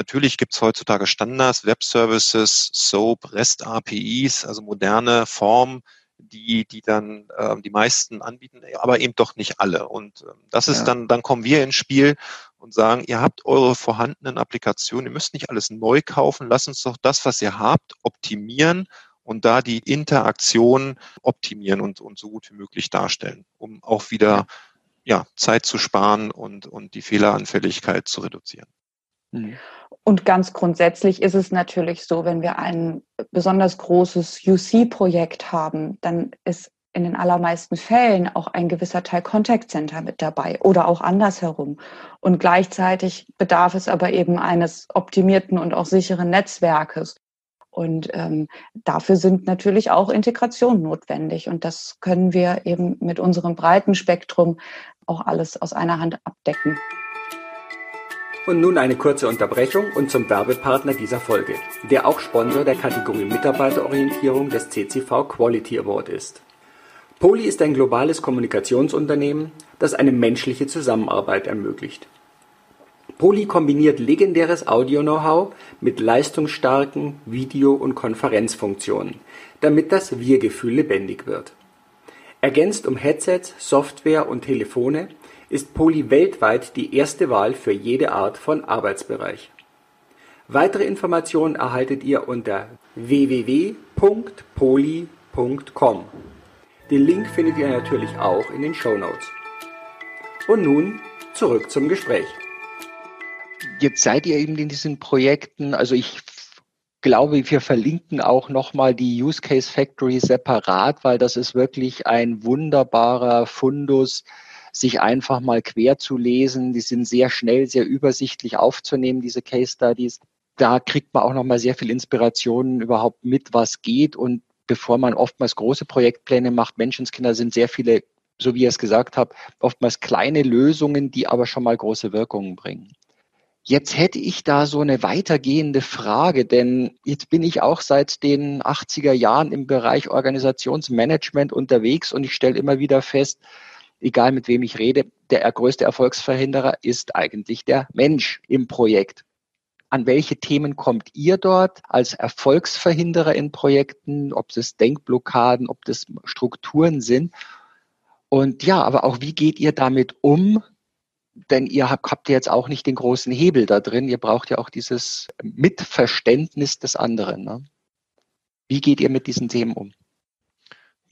Natürlich gibt es heutzutage Standards, Web Services, SOAP, REST APIs, also moderne Formen, die, die dann äh, die meisten anbieten, aber eben doch nicht alle. Und äh, das ist ja. dann, dann kommen wir ins Spiel und sagen, ihr habt eure vorhandenen Applikationen, ihr müsst nicht alles neu kaufen, lasst uns doch das, was ihr habt, optimieren und da die Interaktion optimieren und, und so gut wie möglich darstellen, um auch wieder ja, Zeit zu sparen und, und die Fehleranfälligkeit zu reduzieren. Mhm. Und ganz grundsätzlich ist es natürlich so, wenn wir ein besonders großes UC-Projekt haben, dann ist in den allermeisten Fällen auch ein gewisser Teil Contact Center mit dabei oder auch andersherum. Und gleichzeitig bedarf es aber eben eines optimierten und auch sicheren Netzwerkes. Und ähm, dafür sind natürlich auch Integrationen notwendig. Und das können wir eben mit unserem breiten Spektrum auch alles aus einer Hand abdecken. Und nun eine kurze Unterbrechung und zum Werbepartner dieser Folge, der auch Sponsor der Kategorie Mitarbeiterorientierung des CCV Quality Award ist. Poli ist ein globales Kommunikationsunternehmen, das eine menschliche Zusammenarbeit ermöglicht. Poli kombiniert legendäres Audio-Know-how mit leistungsstarken Video- und Konferenzfunktionen, damit das Wir-Gefühl lebendig wird. Ergänzt um Headsets, Software und Telefone ist Poli weltweit die erste Wahl für jede Art von Arbeitsbereich. Weitere Informationen erhaltet ihr unter www.poli.com. Den Link findet ihr natürlich auch in den Show Notes. Und nun zurück zum Gespräch. Jetzt seid ihr eben in diesen Projekten, also ich glaube, wir verlinken auch nochmal die Use Case Factory separat, weil das ist wirklich ein wunderbarer Fundus, sich einfach mal quer zu lesen. Die sind sehr schnell, sehr übersichtlich aufzunehmen, diese Case Studies. Da kriegt man auch noch mal sehr viel Inspiration überhaupt mit, was geht. Und bevor man oftmals große Projektpläne macht, Menschenskinder sind sehr viele, so wie ihr es gesagt habt, oftmals kleine Lösungen, die aber schon mal große Wirkungen bringen. Jetzt hätte ich da so eine weitergehende Frage, denn jetzt bin ich auch seit den 80er Jahren im Bereich Organisationsmanagement unterwegs und ich stelle immer wieder fest, egal mit wem ich rede, der größte Erfolgsverhinderer ist eigentlich der Mensch im Projekt. An welche Themen kommt ihr dort als Erfolgsverhinderer in Projekten, ob es Denkblockaden, ob das Strukturen sind? Und ja, aber auch wie geht ihr damit um? Denn ihr habt, habt jetzt auch nicht den großen Hebel da drin. Ihr braucht ja auch dieses Mitverständnis des anderen. Ne? Wie geht ihr mit diesen Themen um?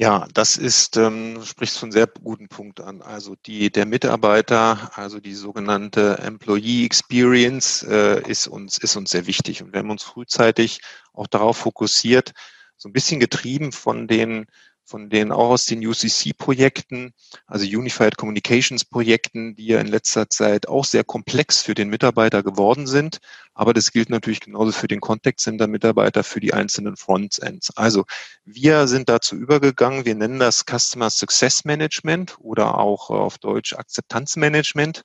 Ja, das ist, ähm, spricht von sehr guten Punkt an. Also die, der Mitarbeiter, also die sogenannte Employee Experience äh, ist uns, ist uns sehr wichtig. Und wir haben uns frühzeitig auch darauf fokussiert, so ein bisschen getrieben von den von denen auch aus den UCC-Projekten, also Unified Communications-Projekten, die ja in letzter Zeit auch sehr komplex für den Mitarbeiter geworden sind. Aber das gilt natürlich genauso für den Contact Center-Mitarbeiter, für die einzelnen Frontends. Also wir sind dazu übergegangen, wir nennen das Customer Success Management oder auch auf Deutsch Akzeptanzmanagement.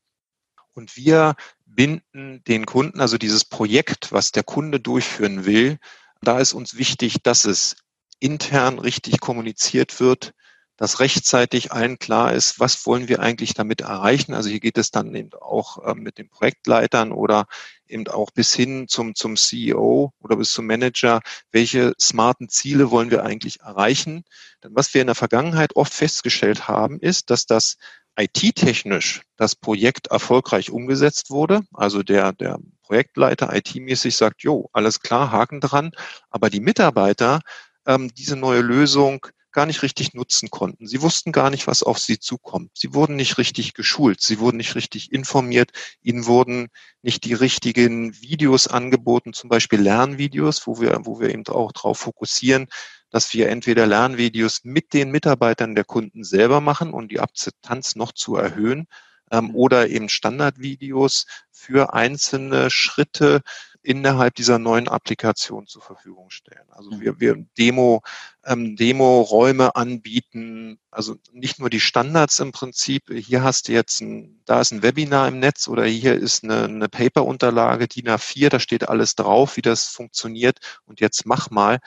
Und wir binden den Kunden, also dieses Projekt, was der Kunde durchführen will, da ist uns wichtig, dass es intern richtig kommuniziert wird, dass rechtzeitig allen klar ist, was wollen wir eigentlich damit erreichen. Also hier geht es dann eben auch äh, mit den Projektleitern oder eben auch bis hin zum, zum CEO oder bis zum Manager, welche smarten Ziele wollen wir eigentlich erreichen. Denn was wir in der Vergangenheit oft festgestellt haben, ist, dass das IT-technisch das Projekt erfolgreich umgesetzt wurde. Also der, der Projektleiter IT-mäßig sagt, jo, alles klar, Haken dran. Aber die Mitarbeiter ähm, diese neue Lösung gar nicht richtig nutzen konnten. Sie wussten gar nicht, was auf sie zukommt. Sie wurden nicht richtig geschult, sie wurden nicht richtig informiert, ihnen wurden nicht die richtigen Videos angeboten, zum Beispiel Lernvideos, wo wir, wo wir eben auch darauf fokussieren, dass wir entweder Lernvideos mit den Mitarbeitern der Kunden selber machen, um die Akzeptanz noch zu erhöhen, ähm, oder eben Standardvideos für einzelne Schritte innerhalb dieser neuen Applikation zur Verfügung stellen. Also mhm. wir, wir Demo, ähm, Demo-Räume anbieten, also nicht nur die Standards im Prinzip, hier hast du jetzt ein, da ist ein Webinar im Netz oder hier ist eine, eine Paper-Unterlage, DIN A4, da steht alles drauf, wie das funktioniert und jetzt mach mal.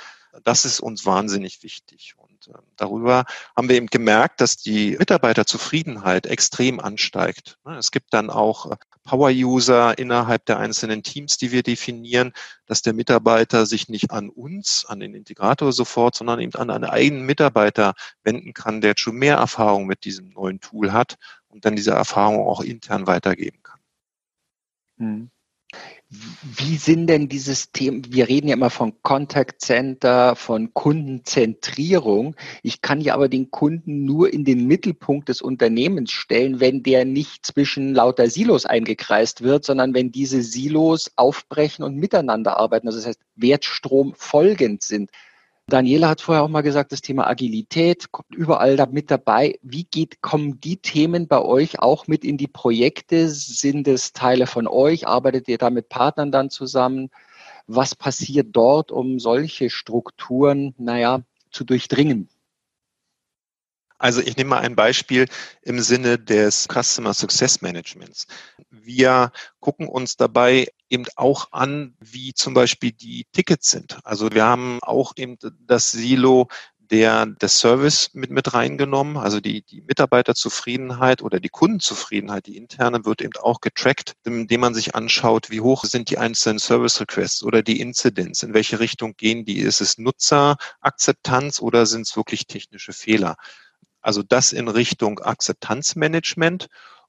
Das ist uns wahnsinnig wichtig. Und Und äh, darüber haben wir eben gemerkt, dass die Mitarbeiterzufriedenheit extrem ansteigt. Ne, es gibt dann auch äh, Power-User innerhalb der einzelnen Teams, die wir definieren, dass der Mitarbeiter sich nicht an uns, an den Integrator sofort, sondern eben an einen eigenen Mitarbeiter wenden kann, der schon mehr Erfahrung mit diesem neuen Tool hat und dann diese Erfahrung auch intern weitergeben kann. Hm. Wie sind denn dieses Thema, wir reden ja immer von Contact Center, von Kundenzentrierung. Ich kann ja aber den Kunden nur in den Mittelpunkt des Unternehmens stellen, wenn der nicht zwischen lauter Silos eingekreist wird, sondern wenn diese Silos aufbrechen und miteinander arbeiten. Also das heißt, Wertstrom folgend sind. Daniela hat vorher auch mal gesagt, das Thema Agilität kommt überall da mit dabei. Wie geht, kommen die Themen bei euch auch mit in die Projekte? Sind es Teile von euch? Arbeitet ihr da mit Partnern dann zusammen? Was passiert dort, um solche Strukturen, naja, zu durchdringen? Also ich nehme mal ein Beispiel im Sinne des Customer Success Managements. Wir gucken uns dabei eben auch an, wie zum Beispiel die Tickets sind. Also wir haben auch eben das Silo der, der Service mit, mit reingenommen, also die, die Mitarbeiterzufriedenheit oder die Kundenzufriedenheit, die interne wird eben auch getrackt, indem man sich anschaut, wie hoch sind die einzelnen Service Requests oder die Incidents, in welche Richtung gehen die, ist es Nutzerakzeptanz oder sind es wirklich technische Fehler? Also das in Richtung Akzeptanzmanagement.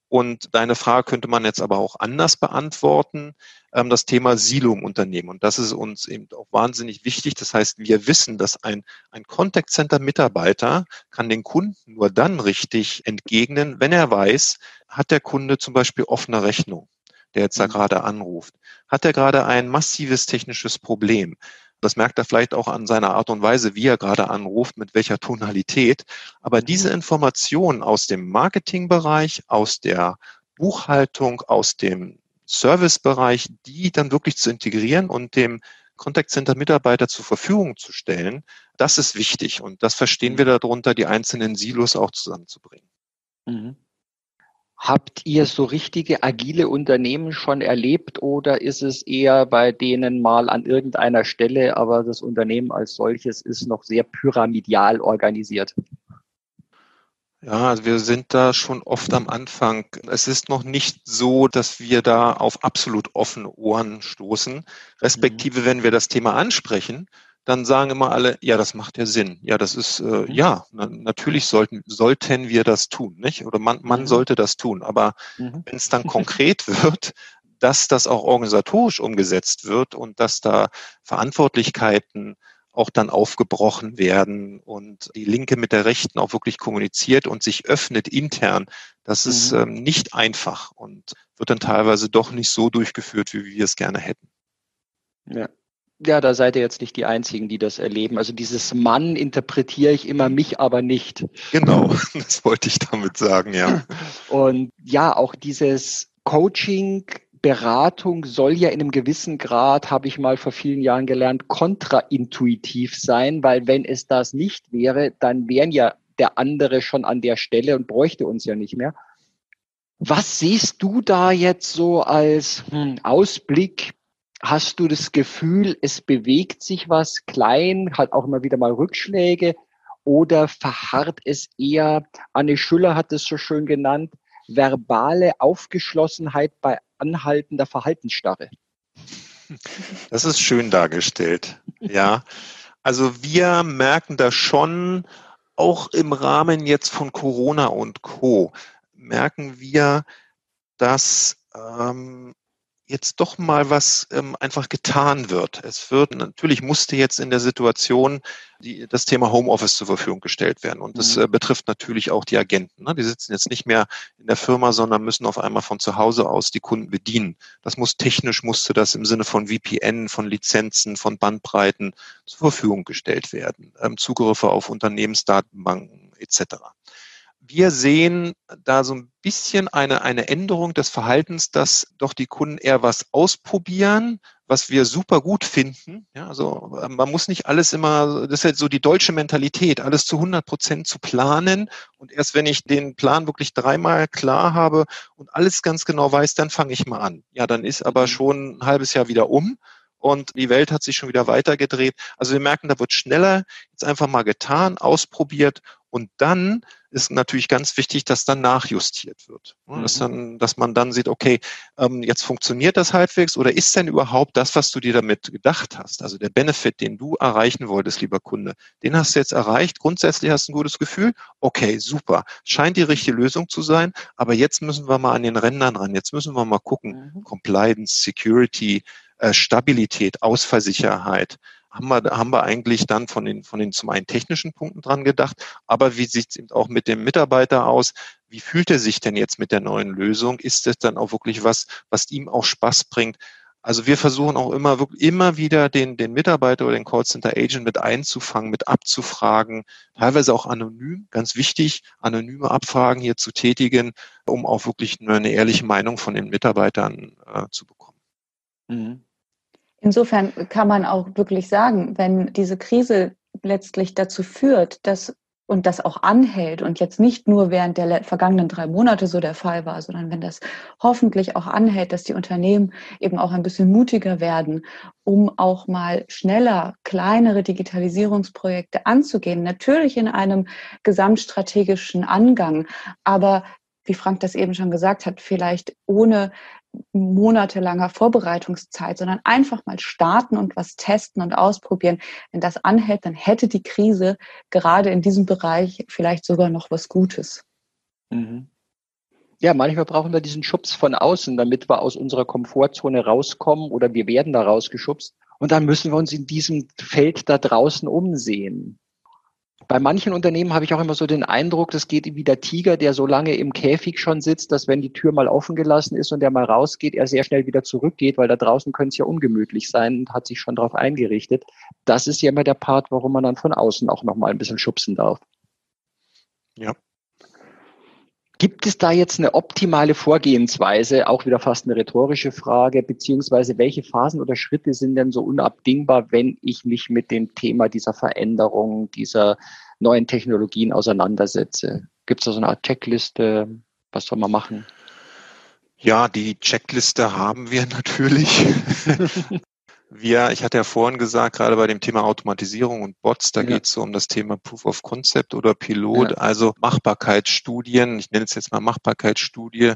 Und deine Frage könnte man jetzt aber auch anders beantworten, ähm, das Thema Silo im Unternehmen. Und das ist uns eben auch wahnsinnig wichtig. Das heißt, wir wissen, dass ein, ein Contact Center Mitarbeiter kann den Kunden nur dann richtig entgegnen, wenn er weiß, hat der Kunde zum Beispiel offene Rechnung, der jetzt da mhm. gerade anruft. Hat er gerade ein massives technisches Problem? Das merkt er vielleicht auch an seiner Art und Weise, wie er gerade anruft, mit welcher Tonalität. Aber diese Informationen aus dem Marketingbereich, aus der Buchhaltung, aus dem Servicebereich, die dann wirklich zu integrieren und dem Contact Center Mitarbeiter zur Verfügung zu stellen, das ist wichtig. Und das verstehen wir darunter, die einzelnen Silos auch zusammenzubringen. Mhm. Habt ihr so richtige agile Unternehmen schon erlebt oder ist es eher bei denen mal an irgendeiner Stelle, aber das Unternehmen als solches ist noch sehr pyramidial organisiert? Ja, also wir sind da schon oft am Anfang. Es ist noch nicht so, dass wir da auf absolut offene Ohren stoßen. Respektive, wenn wir das Thema ansprechen, dann sagen immer alle, ja, das macht ja Sinn. Ja, das ist, äh, mhm. ja, na, natürlich sollten, sollten wir das tun, nicht? Oder man, man mhm. sollte das tun. Aber mhm. wenn es dann konkret wird, dass das auch organisatorisch umgesetzt wird und dass da Verantwortlichkeiten auch dann aufgebrochen werden und die Linke mit der Rechten auch wirklich kommuniziert und sich öffnet intern, das ist mhm. ähm, nicht einfach und wird dann teilweise doch nicht so durchgeführt, wie wir es gerne hätten. Ja, ja, da seid ihr jetzt nicht die Einzigen, die das erleben. Also dieses Mann interpretiere ich immer, mich aber nicht. Genau, das wollte ich damit sagen, ja. Und ja, auch dieses Coaching, Beratung soll ja in einem gewissen Grad, habe ich mal vor vielen Jahren gelernt, kontraintuitiv sein, weil wenn es das nicht wäre, dann wären ja der andere schon an der Stelle und bräuchte uns ja nicht mehr. Was siehst du da jetzt so als hm, Ausblick Hast du das Gefühl, es bewegt sich was klein, hat auch immer wieder mal Rückschläge oder verharrt es eher, Anne Schüller hat es so schön genannt, verbale Aufgeschlossenheit bei anhaltender Verhaltensstarre? Das ist schön dargestellt. Ja. Also wir merken da schon, auch im Rahmen jetzt von Corona und Co., merken wir, dass ähm, jetzt doch mal was ähm, einfach getan wird. Es wird, natürlich musste jetzt in der Situation die, das Thema Homeoffice zur Verfügung gestellt werden. Und das mhm. äh, betrifft natürlich auch die Agenten. Ne? Die sitzen jetzt nicht mehr in der Firma, sondern müssen auf einmal von zu Hause aus die Kunden bedienen. Das muss technisch, musste das im Sinne von VPN, von Lizenzen, von Bandbreiten zur Verfügung gestellt werden. Ähm, Zugriffe auf Unternehmensdatenbanken etc wir sehen da so ein bisschen eine, eine Änderung des Verhaltens, dass doch die Kunden eher was ausprobieren, was wir super gut finden. Ja, also äh, man muss nicht alles immer, das ist halt so die deutsche Mentalität, alles zu 100 Prozent zu planen. Und erst wenn ich den Plan wirklich dreimal klar habe und alles ganz genau weiß, dann fange ich mal an. Ja, dann ist aber mhm. schon ein halbes Jahr wieder um und die Welt hat sich schon wieder weitergedreht. Also wir merken, da wird schneller jetzt einfach mal getan, ausprobiert und dann ist natürlich ganz wichtig, dass dann nachjustiert wird. Mhm. Dass, dann, dass man dann sieht, okay, ähm, jetzt funktioniert das halbwegs oder ist denn überhaupt das, was du dir damit gedacht hast, also der Benefit, den du erreichen wolltest, lieber Kunde, den hast du jetzt erreicht, grundsätzlich hast du ein gutes Gefühl, okay, super, scheint die richtige Lösung zu sein, aber jetzt müssen wir mal an den Rändern ran, jetzt müssen wir mal gucken, mhm. Compliance, Security, äh, Stabilität, Ausfallsicherheit, haben wir, haben wir eigentlich dann von den, von den zum einen technischen Punkten dran gedacht, aber wie sieht es eben auch mit dem Mitarbeiter aus? Wie fühlt er sich denn jetzt mit der neuen Lösung? Ist es dann auch wirklich was, was ihm auch Spaß bringt? Also wir versuchen auch immer, immer wieder den, den Mitarbeiter oder den Callcenter Agent mit einzufangen, mit abzufragen, teilweise auch anonym, ganz wichtig, anonyme Abfragen hier zu tätigen, um auch wirklich nur eine ehrliche Meinung von den Mitarbeitern äh, zu bekommen. Mhm. Insofern kann man auch wirklich sagen, wenn diese Krise letztlich dazu führt, dass und das auch anhält und jetzt nicht nur während der vergangenen drei Monate so der Fall war, sondern wenn das hoffentlich auch anhält, dass die Unternehmen eben auch ein bisschen mutiger werden, um auch mal schneller kleinere Digitalisierungsprojekte anzugehen. Natürlich in einem gesamtstrategischen Angang, aber wie Frank das eben schon gesagt hat, vielleicht ohne monatelanger Vorbereitungszeit, sondern einfach mal starten und was testen und ausprobieren. Wenn das anhält, dann hätte die Krise gerade in diesem Bereich vielleicht sogar noch was Gutes. Mhm. Ja, manchmal brauchen wir diesen Schubs von außen, damit wir aus unserer Komfortzone rauskommen oder wir werden da rausgeschubst. Und dann müssen wir uns in diesem Feld da draußen umsehen. Bei manchen Unternehmen habe ich auch immer so den Eindruck, das geht wie der Tiger, der so lange im Käfig schon sitzt, dass wenn die Tür mal offen gelassen ist und der mal rausgeht, er sehr schnell wieder zurückgeht, weil da draußen könnte es ja ungemütlich sein und hat sich schon darauf eingerichtet. Das ist ja immer der Part, warum man dann von außen auch nochmal ein bisschen schubsen darf. Ja. Gibt es da jetzt eine optimale Vorgehensweise, auch wieder fast eine rhetorische Frage, beziehungsweise welche Phasen oder Schritte sind denn so unabdingbar, wenn ich mich mit dem Thema dieser Veränderung, dieser neuen Technologien auseinandersetze? Gibt es da so eine Art Checkliste? Was soll man machen? Ja, die Checkliste haben wir natürlich. Wir, ich hatte ja vorhin gesagt, gerade bei dem Thema Automatisierung und Bots, da ja. geht es so um das Thema Proof of Concept oder Pilot, ja. also Machbarkeitsstudien. Ich nenne es jetzt mal Machbarkeitsstudie.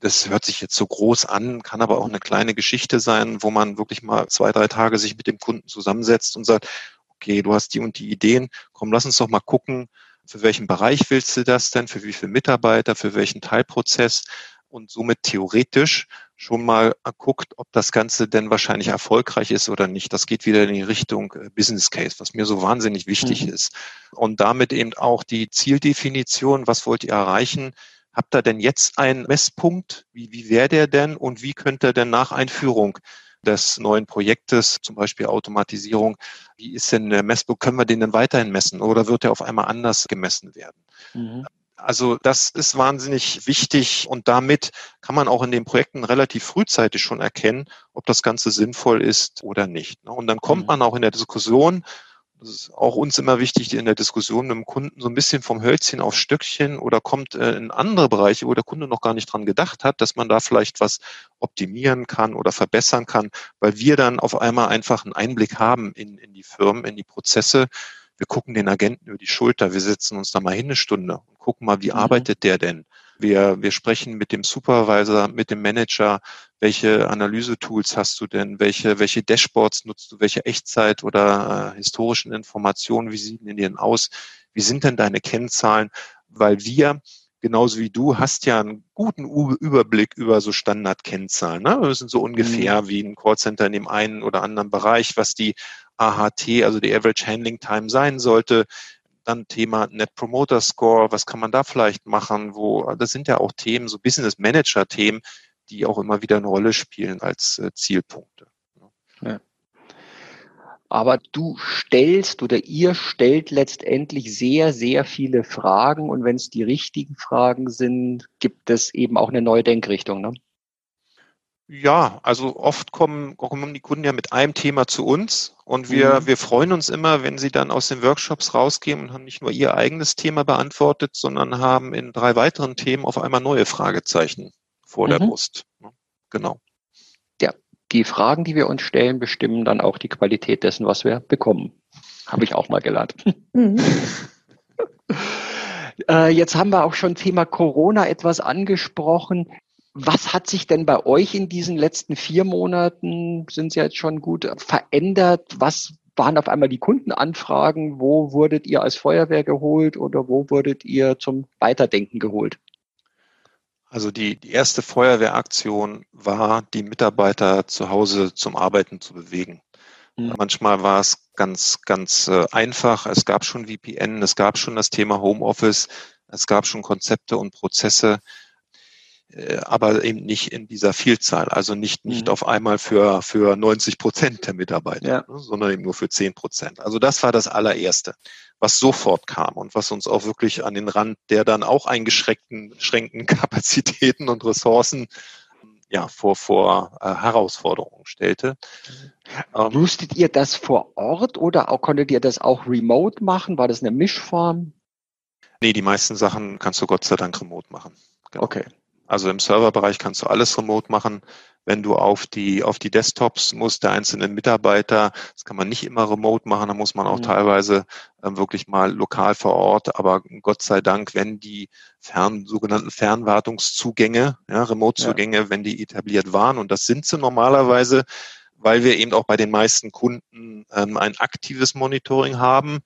Das hört sich jetzt so groß an, kann aber auch eine kleine Geschichte sein, wo man wirklich mal zwei, drei Tage sich mit dem Kunden zusammensetzt und sagt, okay, du hast die und die Ideen, komm, lass uns doch mal gucken, für welchen Bereich willst du das denn, für wie viele Mitarbeiter, für welchen Teilprozess und somit theoretisch schon mal guckt, ob das Ganze denn wahrscheinlich erfolgreich ist oder nicht. Das geht wieder in die Richtung äh, Business Case, was mir so wahnsinnig wichtig mhm. ist. Und damit eben auch die Zieldefinition, was wollt ihr erreichen? Habt ihr denn jetzt einen Messpunkt? Wie, wie wäre der denn? Und wie könnte er denn nach Einführung des neuen Projektes, zum Beispiel Automatisierung, wie ist denn der Messpunkt? Können wir den denn weiterhin messen oder wird er auf einmal anders gemessen werden? Mhm. Also das ist wahnsinnig wichtig und damit kann man auch in den Projekten relativ frühzeitig schon erkennen, ob das Ganze sinnvoll ist oder nicht. Ne? Und dann kommt mhm. man auch in der Diskussion, das ist auch uns immer wichtig, in der Diskussion mit dem Kunden so ein bisschen vom Hölzchen auf Stöckchen oder kommt äh, in andere Bereiche, wo der Kunde noch gar nicht dran gedacht hat, dass man da vielleicht was optimieren kann oder verbessern kann, weil wir dann auf einmal einfach einen Einblick haben in, in die Firmen, in die Prozesse wir gucken den Agenten über die Schulter, wir setzen uns da mal hin eine Stunde und gucken mal, wie mhm. arbeitet der denn? Wir, wir sprechen mit dem Supervisor, mit dem Manager, welche Analyse-Tools hast du denn, welche, welche Dashboards nutzt du, welche Echtzeit oder äh, historischen Informationen, wie sieht denn die denn aus? Wie sind denn deine Kennzahlen? Weil wir, genauso wie du, hast ja einen guten Überblick über so Standardkennzahlen. Ne? Wir sind so ungefähr mhm. wie ein Callcenter in dem einen oder anderen Bereich, was die AHT, also die Average Handling Time sein sollte. Dann Thema Net Promoter Score, was kann man da vielleicht machen? Wo, das sind ja auch Themen, so Business Manager Themen, die auch immer wieder eine Rolle spielen als äh, Zielpunkte. Ja. Aber du stellst oder ihr stellt letztendlich sehr, sehr viele Fragen und wenn es die richtigen Fragen sind, gibt es eben auch eine neue Denkrichtung. Ne? Ja, also oft kommen, kommen die Kunden ja mit einem Thema zu uns und wir, mhm. wir freuen uns immer, wenn sie dann aus den Workshops rausgehen und haben nicht nur ihr eigenes Thema beantwortet, sondern haben in drei weiteren Themen auf einmal neue Fragezeichen vor mhm. der Brust. Genau. Ja, die Fragen, die wir uns stellen, bestimmen dann auch die Qualität dessen, was wir bekommen. Habe ich auch mal gelernt. Mhm. äh, jetzt haben wir auch schon Thema Corona etwas angesprochen. Was hat sich denn bei euch in diesen letzten vier Monaten, sind Sie jetzt schon gut, verändert? Was waren auf einmal die Kundenanfragen? Wo wurdet ihr als Feuerwehr geholt oder wo wurdet ihr zum Weiterdenken geholt? Also die, die erste Feuerwehraktion war, die Mitarbeiter zu Hause zum Arbeiten zu bewegen. Mhm. Manchmal war es ganz, ganz äh, einfach. Es gab schon VPN, es gab schon das Thema Homeoffice, es gab schon Konzepte und Prozesse, aber eben nicht in dieser Vielzahl, also nicht, nicht mhm. auf einmal für, für 90 Prozent der Mitarbeiter, ja. ne, sondern eben nur für 10 Prozent. Also das war das allererste, was sofort kam und was uns auch wirklich an den Rand der dann auch eingeschränkten schränkten Kapazitäten und Ressourcen ja, vor, vor äh, Herausforderungen stellte. Ähm, Wusstet ihr das vor Ort oder auch, konntet ihr das auch remote machen? War das eine Mischform? Nee, die meisten Sachen kannst du Gott sei Dank remote machen. Genau. Okay. Also im Serverbereich kannst du alles remote machen. Wenn du auf die, auf die Desktops musst, der einzelnen Mitarbeiter, das kann man nicht immer remote machen, da muss man auch mhm. teilweise äh, wirklich mal lokal vor Ort. Aber Gott sei Dank, wenn die fern, sogenannten Fernwartungszugänge, ja, Remote-Zugänge, ja. wenn die etabliert waren, und das sind sie normalerweise, weil wir eben auch bei den meisten Kunden ähm, ein aktives Monitoring haben,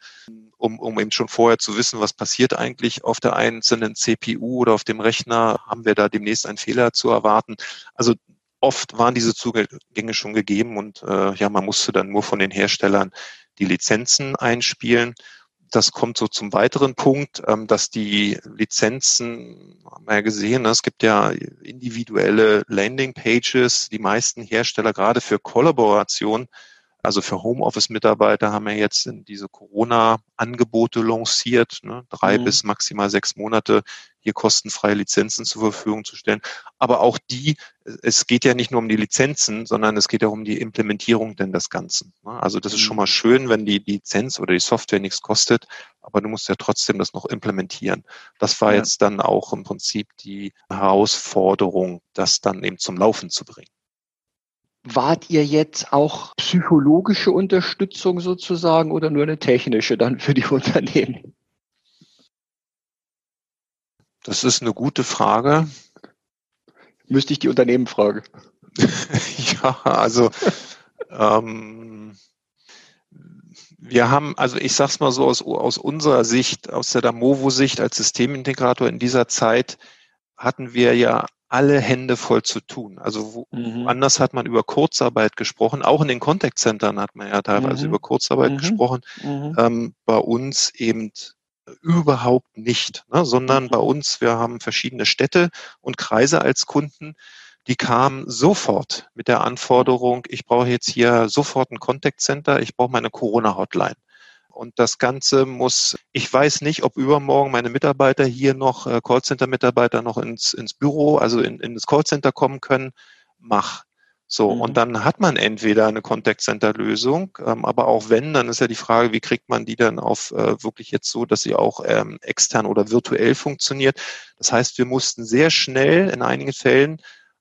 um, um eben schon vorher zu wissen, was passiert eigentlich auf der einzelnen CPU oder auf dem Rechner, haben wir da demnächst einen Fehler zu erwarten. Also oft waren diese Zugänge schon gegeben und äh, ja, man musste dann nur von den Herstellern die Lizenzen einspielen das kommt so zum weiteren Punkt, ähm, dass die Lizenzen, haben wir ja gesehen, ne, es gibt ja individuelle Landing-Pages, die meisten Hersteller gerade für Kollaboration also für Homeoffice-Mitarbeiter haben wir jetzt in diese Corona-Angebote lanciert, ne, drei mhm. bis maximal sechs Monate hier kostenfreie Lizenzen zur Verfügung zu stellen. Aber auch die, es geht ja nicht nur um die Lizenzen, sondern es geht ja um die Implementierung denn des Ganzen. Ne. Also das ist schon mhm. mal schön, wenn die Lizenz oder die Software nichts kostet, aber du musst ja trotzdem das noch implementieren. Das war ja. jetzt dann auch im Prinzip die Herausforderung, das dann eben zum Laufen zu bringen. Wart ihr jetzt auch psychologische Unterstützung sozusagen oder nur eine technische dann für die Unternehmen? Das ist eine gute Frage. Müsste ich die Unternehmen fragen. ja, also ähm, wir haben, also ich sag's mal so aus, aus unserer Sicht, aus der Damovo-Sicht als Systemintegrator in dieser Zeit hatten wir ja alle Hände voll zu tun. Also wo, mhm. anders hat man über Kurzarbeit gesprochen. Auch in den Contact Centern hat man ja teilweise mhm. über Kurzarbeit mhm. gesprochen. Mhm. Ähm, bei uns eben überhaupt nicht, ne? sondern bei mhm. uns, wir haben verschiedene Städte und Kreise als Kunden, die kamen sofort mit der Anforderung, ich brauche jetzt hier sofort ein Contact Center, ich brauche meine Corona-Hotline. Und das Ganze muss, ich weiß nicht, ob übermorgen meine Mitarbeiter hier noch, äh, Callcenter-Mitarbeiter noch ins, ins Büro, also in, in das Callcenter kommen können. Mach. So, mhm. und dann hat man entweder eine Contact Center Lösung, ähm, aber auch wenn, dann ist ja die Frage, wie kriegt man die dann auf äh, wirklich jetzt so, dass sie auch ähm, extern oder virtuell funktioniert. Das heißt, wir mussten sehr schnell in einigen Fällen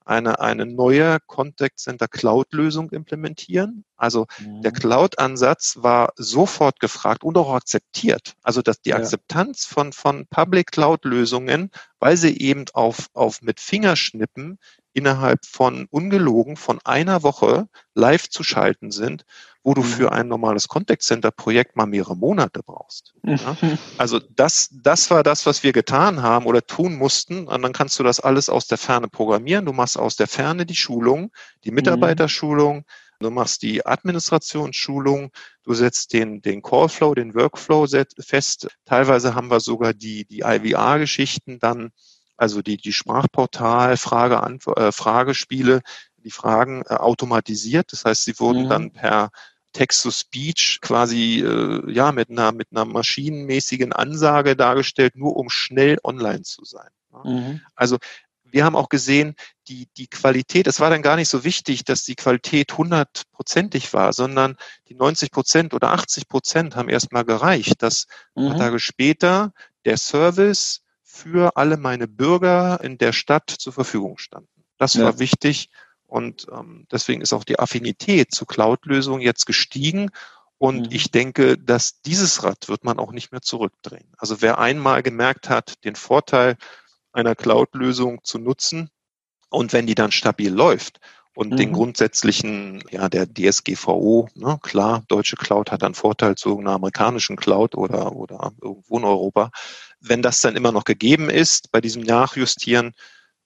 eine, eine neue Contact Center Cloud Lösung implementieren. Also mhm. der Cloud-Ansatz war sofort gefragt und auch akzeptiert. Also dass die Akzeptanz von, von Public Cloud Lösungen, weil sie eben auf, auf mit Fingerschnippen innerhalb von ungelogen von einer Woche live zu schalten sind, wo du für mhm. ein normales Contact Center Projekt mal mehrere Monate brauchst. Ja? Also das, das war das, was wir getan haben oder tun mussten. Und dann kannst du das alles aus der Ferne programmieren. Du machst aus der Ferne die Schulung, die mhm. Mitarbeiterschulung, Du machst die Administrationsschulung, du setzt den, den Callflow, den Workflow fest. Teilweise haben wir sogar die, die IVR-Geschichten dann also die, die Sprachportal, Frage, äh, Fragespiele, die Fragen äh, automatisiert. Das heißt, sie wurden mhm. dann per Text-to-Speech quasi äh, ja mit einer mit einer maschinenmäßigen Ansage dargestellt, nur um schnell online zu sein. Mhm. Also wir haben auch gesehen, die, die Qualität, es war dann gar nicht so wichtig, dass die Qualität hundertprozentig war, sondern die 90 Prozent oder 80 Prozent haben erstmal gereicht, dass mhm. Tage später der Service für alle meine Bürger in der Stadt zur Verfügung standen. Das ja. war wichtig Und ähm, deswegen ist auch die Affinität zu Cloud-Lösungen jetzt gestiegen. Und mhm. ich denke, dass dieses Rad wird man auch nicht mehr zurückdrehen. Also wer einmal gemerkt hat, den Vorteil einer Cloud-Lösung zu nutzen und wenn die dann stabil läuft und mhm. den grundsätzlichen, ja, der DSGVO, ne, klar, deutsche Cloud hat einen Vorteil zu einer amerikanischen Cloud oder, oder irgendwo in Europa. Wenn das dann immer noch gegeben ist bei diesem Nachjustieren,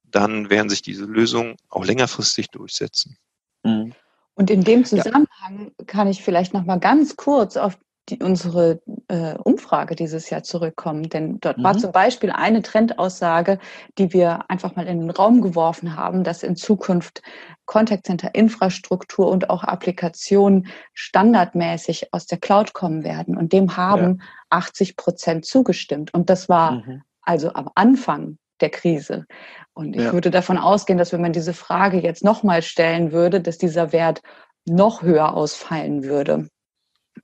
dann werden sich diese Lösungen auch längerfristig durchsetzen. Mhm. Und in dem Zusammenhang ja. kann ich vielleicht noch mal ganz kurz auf die, unsere äh, Umfrage dieses Jahr zurückkommen. Denn dort mhm. war zum Beispiel eine Trendaussage, die wir einfach mal in den Raum geworfen haben, dass in Zukunft Contact Center Infrastruktur und auch Applikationen standardmäßig aus der Cloud kommen werden. Und dem haben ja. 80 Prozent zugestimmt. Und das war mhm. also am Anfang der Krise. Und ich ja. würde davon ausgehen, dass wenn man diese Frage jetzt nochmal stellen würde, dass dieser Wert noch höher ausfallen würde.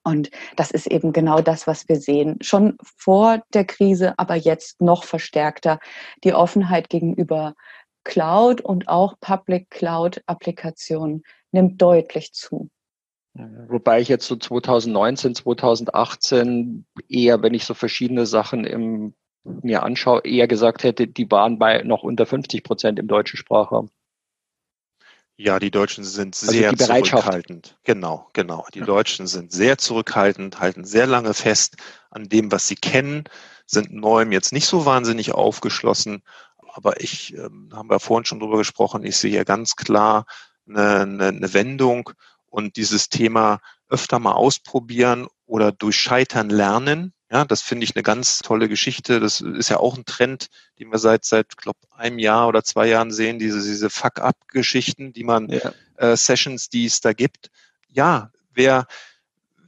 Und das ist eben genau das, was wir sehen. Schon vor der Krise, aber jetzt noch verstärkter. Die Offenheit gegenüber Cloud und auch Public Cloud Applikationen nimmt deutlich zu. Wobei ich jetzt so 2019, 2018 eher, wenn ich so verschiedene Sachen im mir anschaue, eher gesagt hätte, die waren bei noch unter 50 Prozent im deutschen Sprachraum. Ja, die Deutschen sind also sehr zurückhaltend. Genau, genau. Die. Deutschen sind sehr zurückhaltend, halten sehr lange fest an dem, was sie kennen, sind neuem jetzt nicht so wahnsinnig aufgeschlossen. Aber ich, ähm, haben wir vorhin schon drüber gesprochen, ich sehe hier ganz klar eine, eine, eine Wendung und dieses Thema öfter mal ausprobieren oder durch Scheitern lernen ja, das finde ich eine ganz tolle Geschichte. Das ist ja auch ein Trend, den wir seit, seit, glaub, einem Jahr oder zwei Jahren sehen, diese, diese Fuck-up-Geschichten, die man, ja. äh, Sessions, die es da gibt. Ja, wer,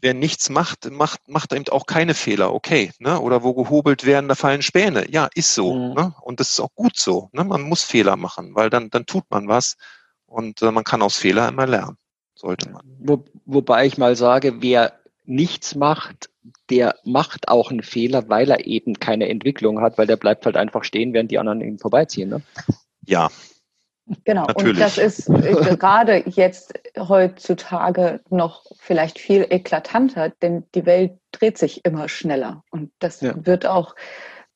wer nichts macht, macht, macht eben auch keine Fehler, okay. Ne? Oder wo gehobelt werden, da fallen Späne. Ja, ist so. Mhm. Ne? Und das ist auch gut so. Ne? Man muss Fehler machen, weil dann, dann tut man was und äh, man kann aus Fehler immer lernen. Sollte man. Wo, wobei ich mal sage, wer nichts macht, der macht auch einen Fehler, weil er eben keine Entwicklung hat, weil der bleibt halt einfach stehen, während die anderen eben vorbeiziehen. Ne? Ja. Genau, Natürlich. und das ist äh, gerade jetzt heutzutage noch vielleicht viel eklatanter, denn die Welt dreht sich immer schneller und das ja. wird auch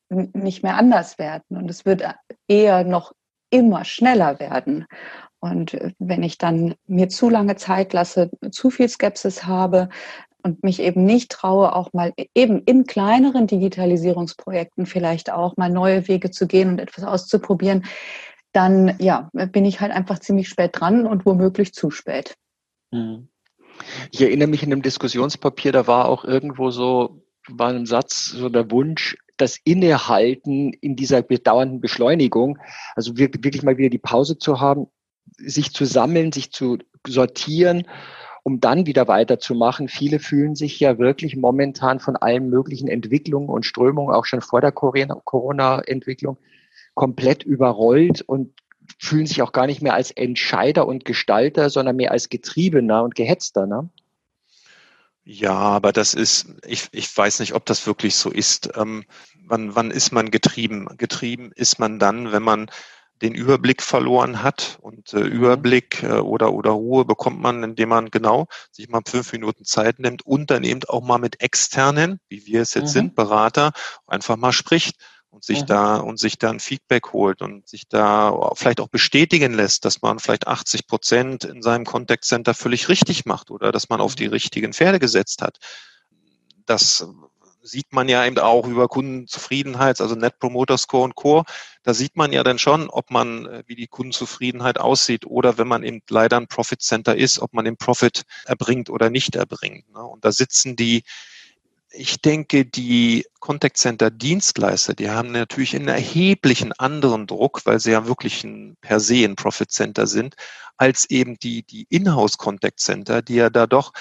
nicht mehr anders werden und es wird eher noch immer schneller werden. Und äh, wenn ich dann mir zu lange Zeit lasse, zu viel Skepsis habe, und mich eben nicht traue, auch mal eben in kleineren Digitalisierungsprojekten vielleicht auch mal neue Wege zu gehen und etwas auszuprobieren, dann ja, bin ich halt einfach ziemlich spät dran und womöglich zu spät. Mhm. Ich erinnere mich in einem Diskussionspapier, da war auch irgendwo so, war ein Satz, so der Wunsch, das Innehalten in dieser bedauernden Beschleunigung, also wirklich mal wieder die Pause zu haben, sich zu sammeln, sich zu sortieren um dann wieder weiterzumachen. Viele fühlen sich ja wirklich momentan von allen möglichen Entwicklungen und Strömungen, auch schon vor der Corona-Entwicklung, komplett überrollt und fühlen sich auch gar nicht mehr als Entscheider und Gestalter, sondern mehr als Getriebener und Gehetzter. Ne? Ja, aber das ist, ich, ich weiß nicht, ob das wirklich so ist. Ähm, wann, wann ist man getrieben? Getrieben ist man dann, wenn man den Überblick verloren hat. Und äh, mhm. Überblick äh, oder, oder Ruhe bekommt man, indem man genau sich mal fünf Minuten Zeit nimmt und dann eben auch mal mit externen, wie wir es jetzt mhm. sind, Berater, einfach mal spricht und sich mhm. da und sich dann Feedback holt und sich da vielleicht auch bestätigen lässt, dass man vielleicht 80 Prozent in seinem Contact Center völlig richtig macht oder dass man auf die mhm. richtigen Pferde gesetzt hat. Das sieht man ja eben auch über Kundenzufriedenheit, also Net Promoter Score und Co. Da sieht man ja dann schon, ob man, äh, wie die Kundenzufriedenheit aussieht oder wenn man eben leider ein Profit Center ist, ob man den Profit erbringt oder nicht erbringt. Ne? Und da sitzen die, ich denke, die Contact Center Dienstleister, die haben natürlich einen erheblichen anderen Druck, weil sie ja wirklich ein, per se ein Profit Center sind, als eben die, die Inhouse Contact Center, die ja da doch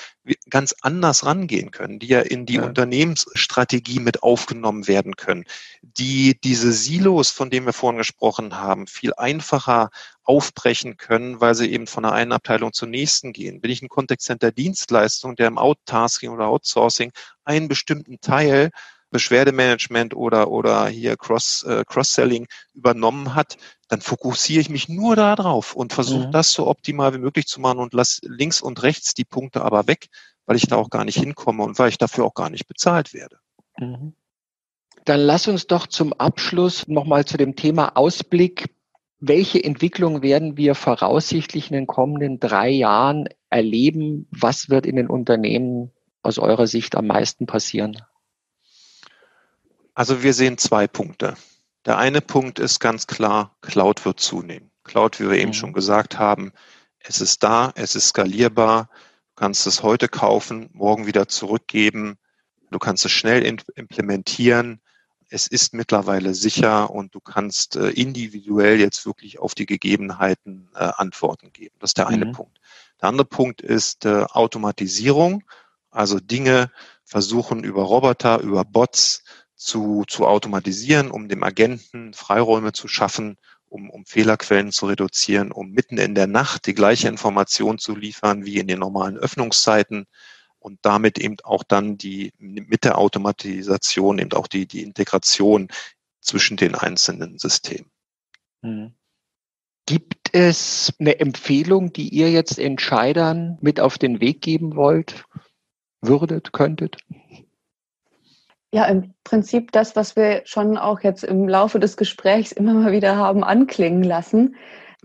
ganz anders rangehen können, die ja in die ja. Unternehmensstrategie mit aufgenommen werden können, die diese Silos, von denen wir vorhin gesprochen haben, viel einfacher aufbrechen können, weil sie eben von der einen Abteilung zur nächsten gehen. Bin ich ein Contact Center Dienstleistung, der im Outtasking oder Outsourcing einen bestimmten Teil Beschwerdemanagement oder, oder hier Cross, äh, Cross-Selling übernommen hat, dann fokussiere ich mich nur darauf und versuche mhm. das so optimal wie möglich zu machen und lasse links und rechts die Punkte aber weg, weil ich da auch gar nicht hinkomme und weil ich dafür auch gar nicht bezahlt werde. Mhm. Dann lass uns doch zum Abschluss nochmal zu dem Thema Ausblick. Welche Entwicklung werden wir voraussichtlich in den kommenden drei Jahren erleben? Was wird in den Unternehmen aus eurer Sicht am meisten passieren? Also wir sehen zwei Punkte. Der eine Punkt ist ganz klar, Cloud wird zunehmen. Cloud, wie wir eben mhm. schon gesagt haben, es ist da, es ist skalierbar. Du kannst es heute kaufen, morgen wieder zurückgeben. Du kannst es schnell implementieren. Es ist mittlerweile sicher und du kannst äh, individuell jetzt wirklich auf die Gegebenheiten äh, Antworten geben. Das ist der eine mhm. Punkt. Der andere Punkt ist äh, Automatisierung, also Dinge versuchen über Roboter, über Bots zu, zu automatisieren, um dem Agenten Freiräume zu schaffen, um, um Fehlerquellen zu reduzieren, um mitten in der Nacht die gleiche Information zu liefern wie in den normalen Öffnungszeiten und damit eben auch dann die mit der Automatisation eben auch die, die Integration zwischen den einzelnen Systemen. Hm. Gibt es eine Empfehlung, die ihr jetzt Entscheidern mit auf den Weg geben wollt, würdet, könntet? Ja, im Prinzip das, was wir schon auch jetzt im Laufe des Gesprächs immer mal wieder haben anklingen lassen.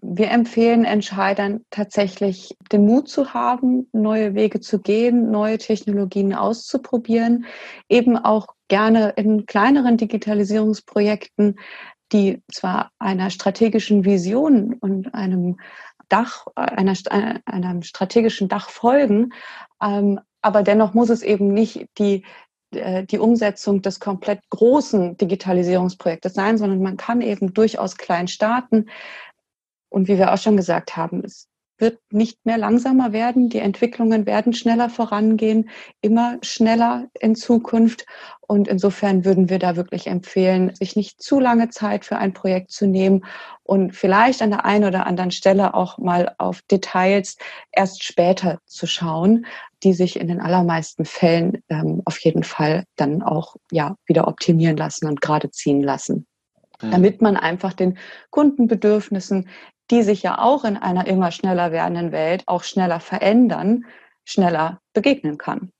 Wir empfehlen Entscheidern tatsächlich den Mut zu haben, neue Wege zu gehen, neue Technologien auszuprobieren, eben auch gerne in kleineren Digitalisierungsprojekten, die zwar einer strategischen Vision und einem Dach, einer, einem strategischen Dach folgen, ähm, aber dennoch muss es eben nicht die äh, die Umsetzung des komplett großen Digitalisierungsprojektes sein, sondern man kann eben durchaus klein starten. Und wie wir auch schon gesagt haben, es wird nicht mehr langsamer werden. Die Entwicklungen werden schneller vorangehen, immer schneller in Zukunft. Und insofern würden wir da wirklich empfehlen, sich nicht zu lange Zeit für ein Projekt zu nehmen und vielleicht an der einen oder anderen Stelle auch mal auf Details erst später zu schauen, die sich in den allermeisten Fällen ähm, auf jeden Fall dann auch ja wieder optimieren lassen und gerade ziehen lassen. Mhm. Damit man einfach den Kundenbedürfnissen, die sich ja auch in einer immer schneller werdenden Welt auch schneller verändern, schneller begegnen kann.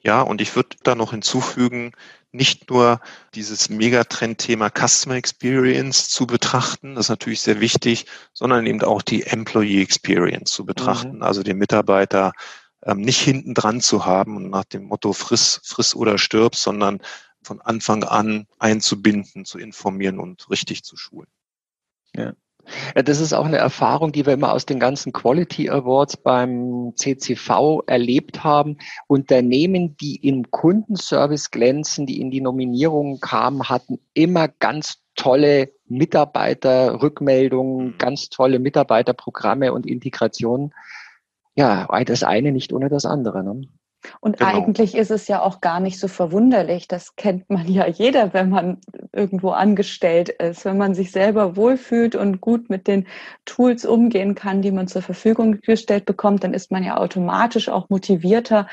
Ja, und ich würde da noch hinzufügen, nicht nur dieses Megatrend-Thema Customer Experience zu betrachten, das ist natürlich sehr wichtig, sondern eben auch die Employee Experience zu betrachten, mhm. also den Mitarbeiter ähm, nicht hinten dran zu haben und nach dem Motto friss, friss oder stirb, sondern von Anfang an einzubinden, zu informieren und richtig zu schulen. Ja. Ja, das ist auch eine Erfahrung, die wir immer aus den ganzen Quality Awards beim CCV erlebt haben. Unternehmen, die im Kundenservice glänzen, die in die Nominierungen kamen, hatten immer ganz tolle Mitarbeiterrückmeldungen, mhm. ganz tolle Mitarbeiterprogramme und Integrationen ja, das eine nicht ohne das andere. Ne? Und genau. eigentlich ist es ja auch gar nicht so verwunderlich. Das kennt man ja jeder, wenn man irgendwo angestellt ist. Wenn man sich selber wohlfühlt und gut mit den Tools umgehen kann, die man zur Verfügung gestellt bekommt, dann ist man ja automatisch auch motivierter,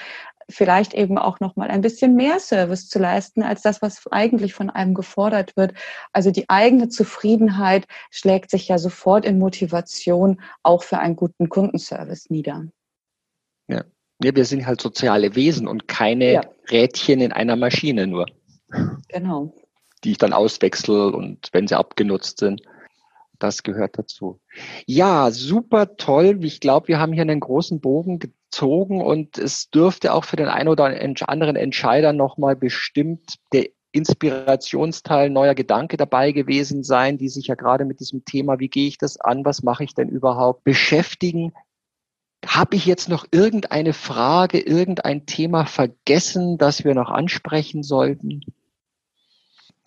vielleicht eben auch noch mal ein bisschen mehr Service zu leisten als das, was eigentlich von einem gefordert wird. Also die eigene Zufriedenheit schlägt sich ja sofort in Motivation auch für einen guten Kundenservice nieder. Ja. Ja wir sind halt soziale Wesen und keine ja. Rädchen in einer Maschine nur. Genau. Die ich dann auswechsel und wenn sie abgenutzt sind. Das gehört dazu. Ja, super toll. Ich glaube, wir haben hier einen großen Bogen gezogen und es dürfte auch für den einen oder anderen Entscheider nochmal bestimmt der Inspirationsteil neuer Gedanke dabei gewesen sein, die sich ja gerade mit diesem Thema, wie gehe ich das an, was mache ich denn überhaupt, beschäftigen. Habe ich jetzt noch irgendeine Frage, irgendein Thema vergessen, das wir noch ansprechen sollten?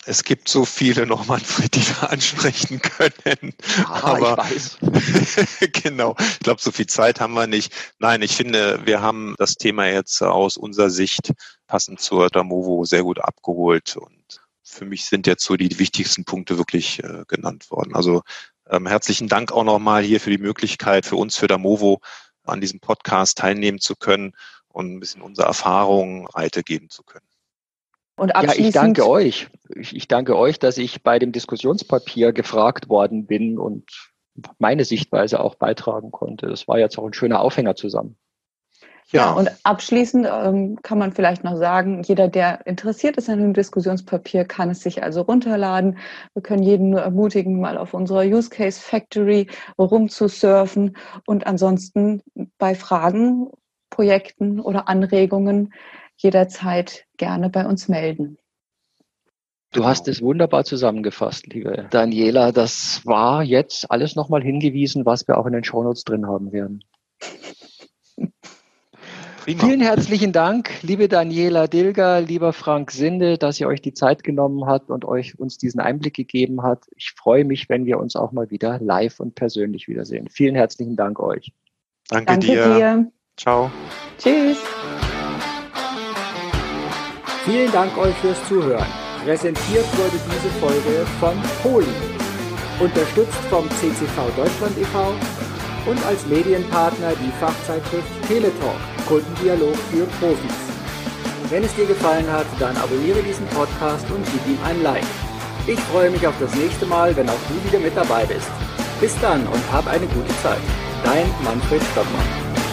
Es gibt so viele noch, Manfred, die wir ansprechen können. Ja, Aber ich weiß. genau. Ich glaube, so viel Zeit haben wir nicht. Nein, ich finde, wir haben das Thema jetzt aus unserer Sicht passend zur Damovo sehr gut abgeholt. Und für mich sind jetzt so die wichtigsten Punkte wirklich äh, genannt worden. Also ähm, herzlichen Dank auch nochmal hier für die Möglichkeit für uns, für Damovo, an diesem Podcast teilnehmen zu können und ein bisschen unsere Erfahrungen weitergeben zu können. Und abschließend, ja, ich danke euch. Ich, ich danke euch, dass ich bei dem Diskussionspapier gefragt worden bin und meine Sichtweise auch beitragen konnte. Das war jetzt auch ein schöner Aufhänger zusammen. Ja, und abschließend ähm, kann man vielleicht noch sagen, jeder, der interessiert ist an dem Diskussionspapier, kann es sich also runterladen. Wir können jeden nur ermutigen, mal auf unserer Use Case Factory rumzusurfen und ansonsten bei Fragen, Projekten oder Anregungen jederzeit gerne bei uns melden. Du hast es wunderbar zusammengefasst, liebe Daniela. Das war jetzt alles nochmal hingewiesen, was wir auch in den Shownotes drin haben werden. Prima. Vielen herzlichen Dank, liebe Daniela Dilger, lieber Frank Sinde, dass ihr euch die Zeit genommen habt und euch uns diesen Einblick gegeben hat. Ich freue mich, wenn wir uns auch mal wieder live und persönlich wiedersehen. Vielen herzlichen Dank euch. Danke, Danke dir. dir. Ciao. Tschüss. Vielen Dank euch fürs Zuhören. Präsentiert wurde diese Folge von Poli. Unterstützt vom CCV Deutschland e.V. und als Medienpartner die Fachzeitschrift Teletalk. Kundendialog für Profis. Wenn es dir gefallen hat, dann abonniere diesen Podcast und gib ihm ein Like. Ich freue mich auf das nächste Mal, wenn auch du wieder mit dabei bist. Bis dann und hab eine gute Zeit. Dein Manfred Stockmann.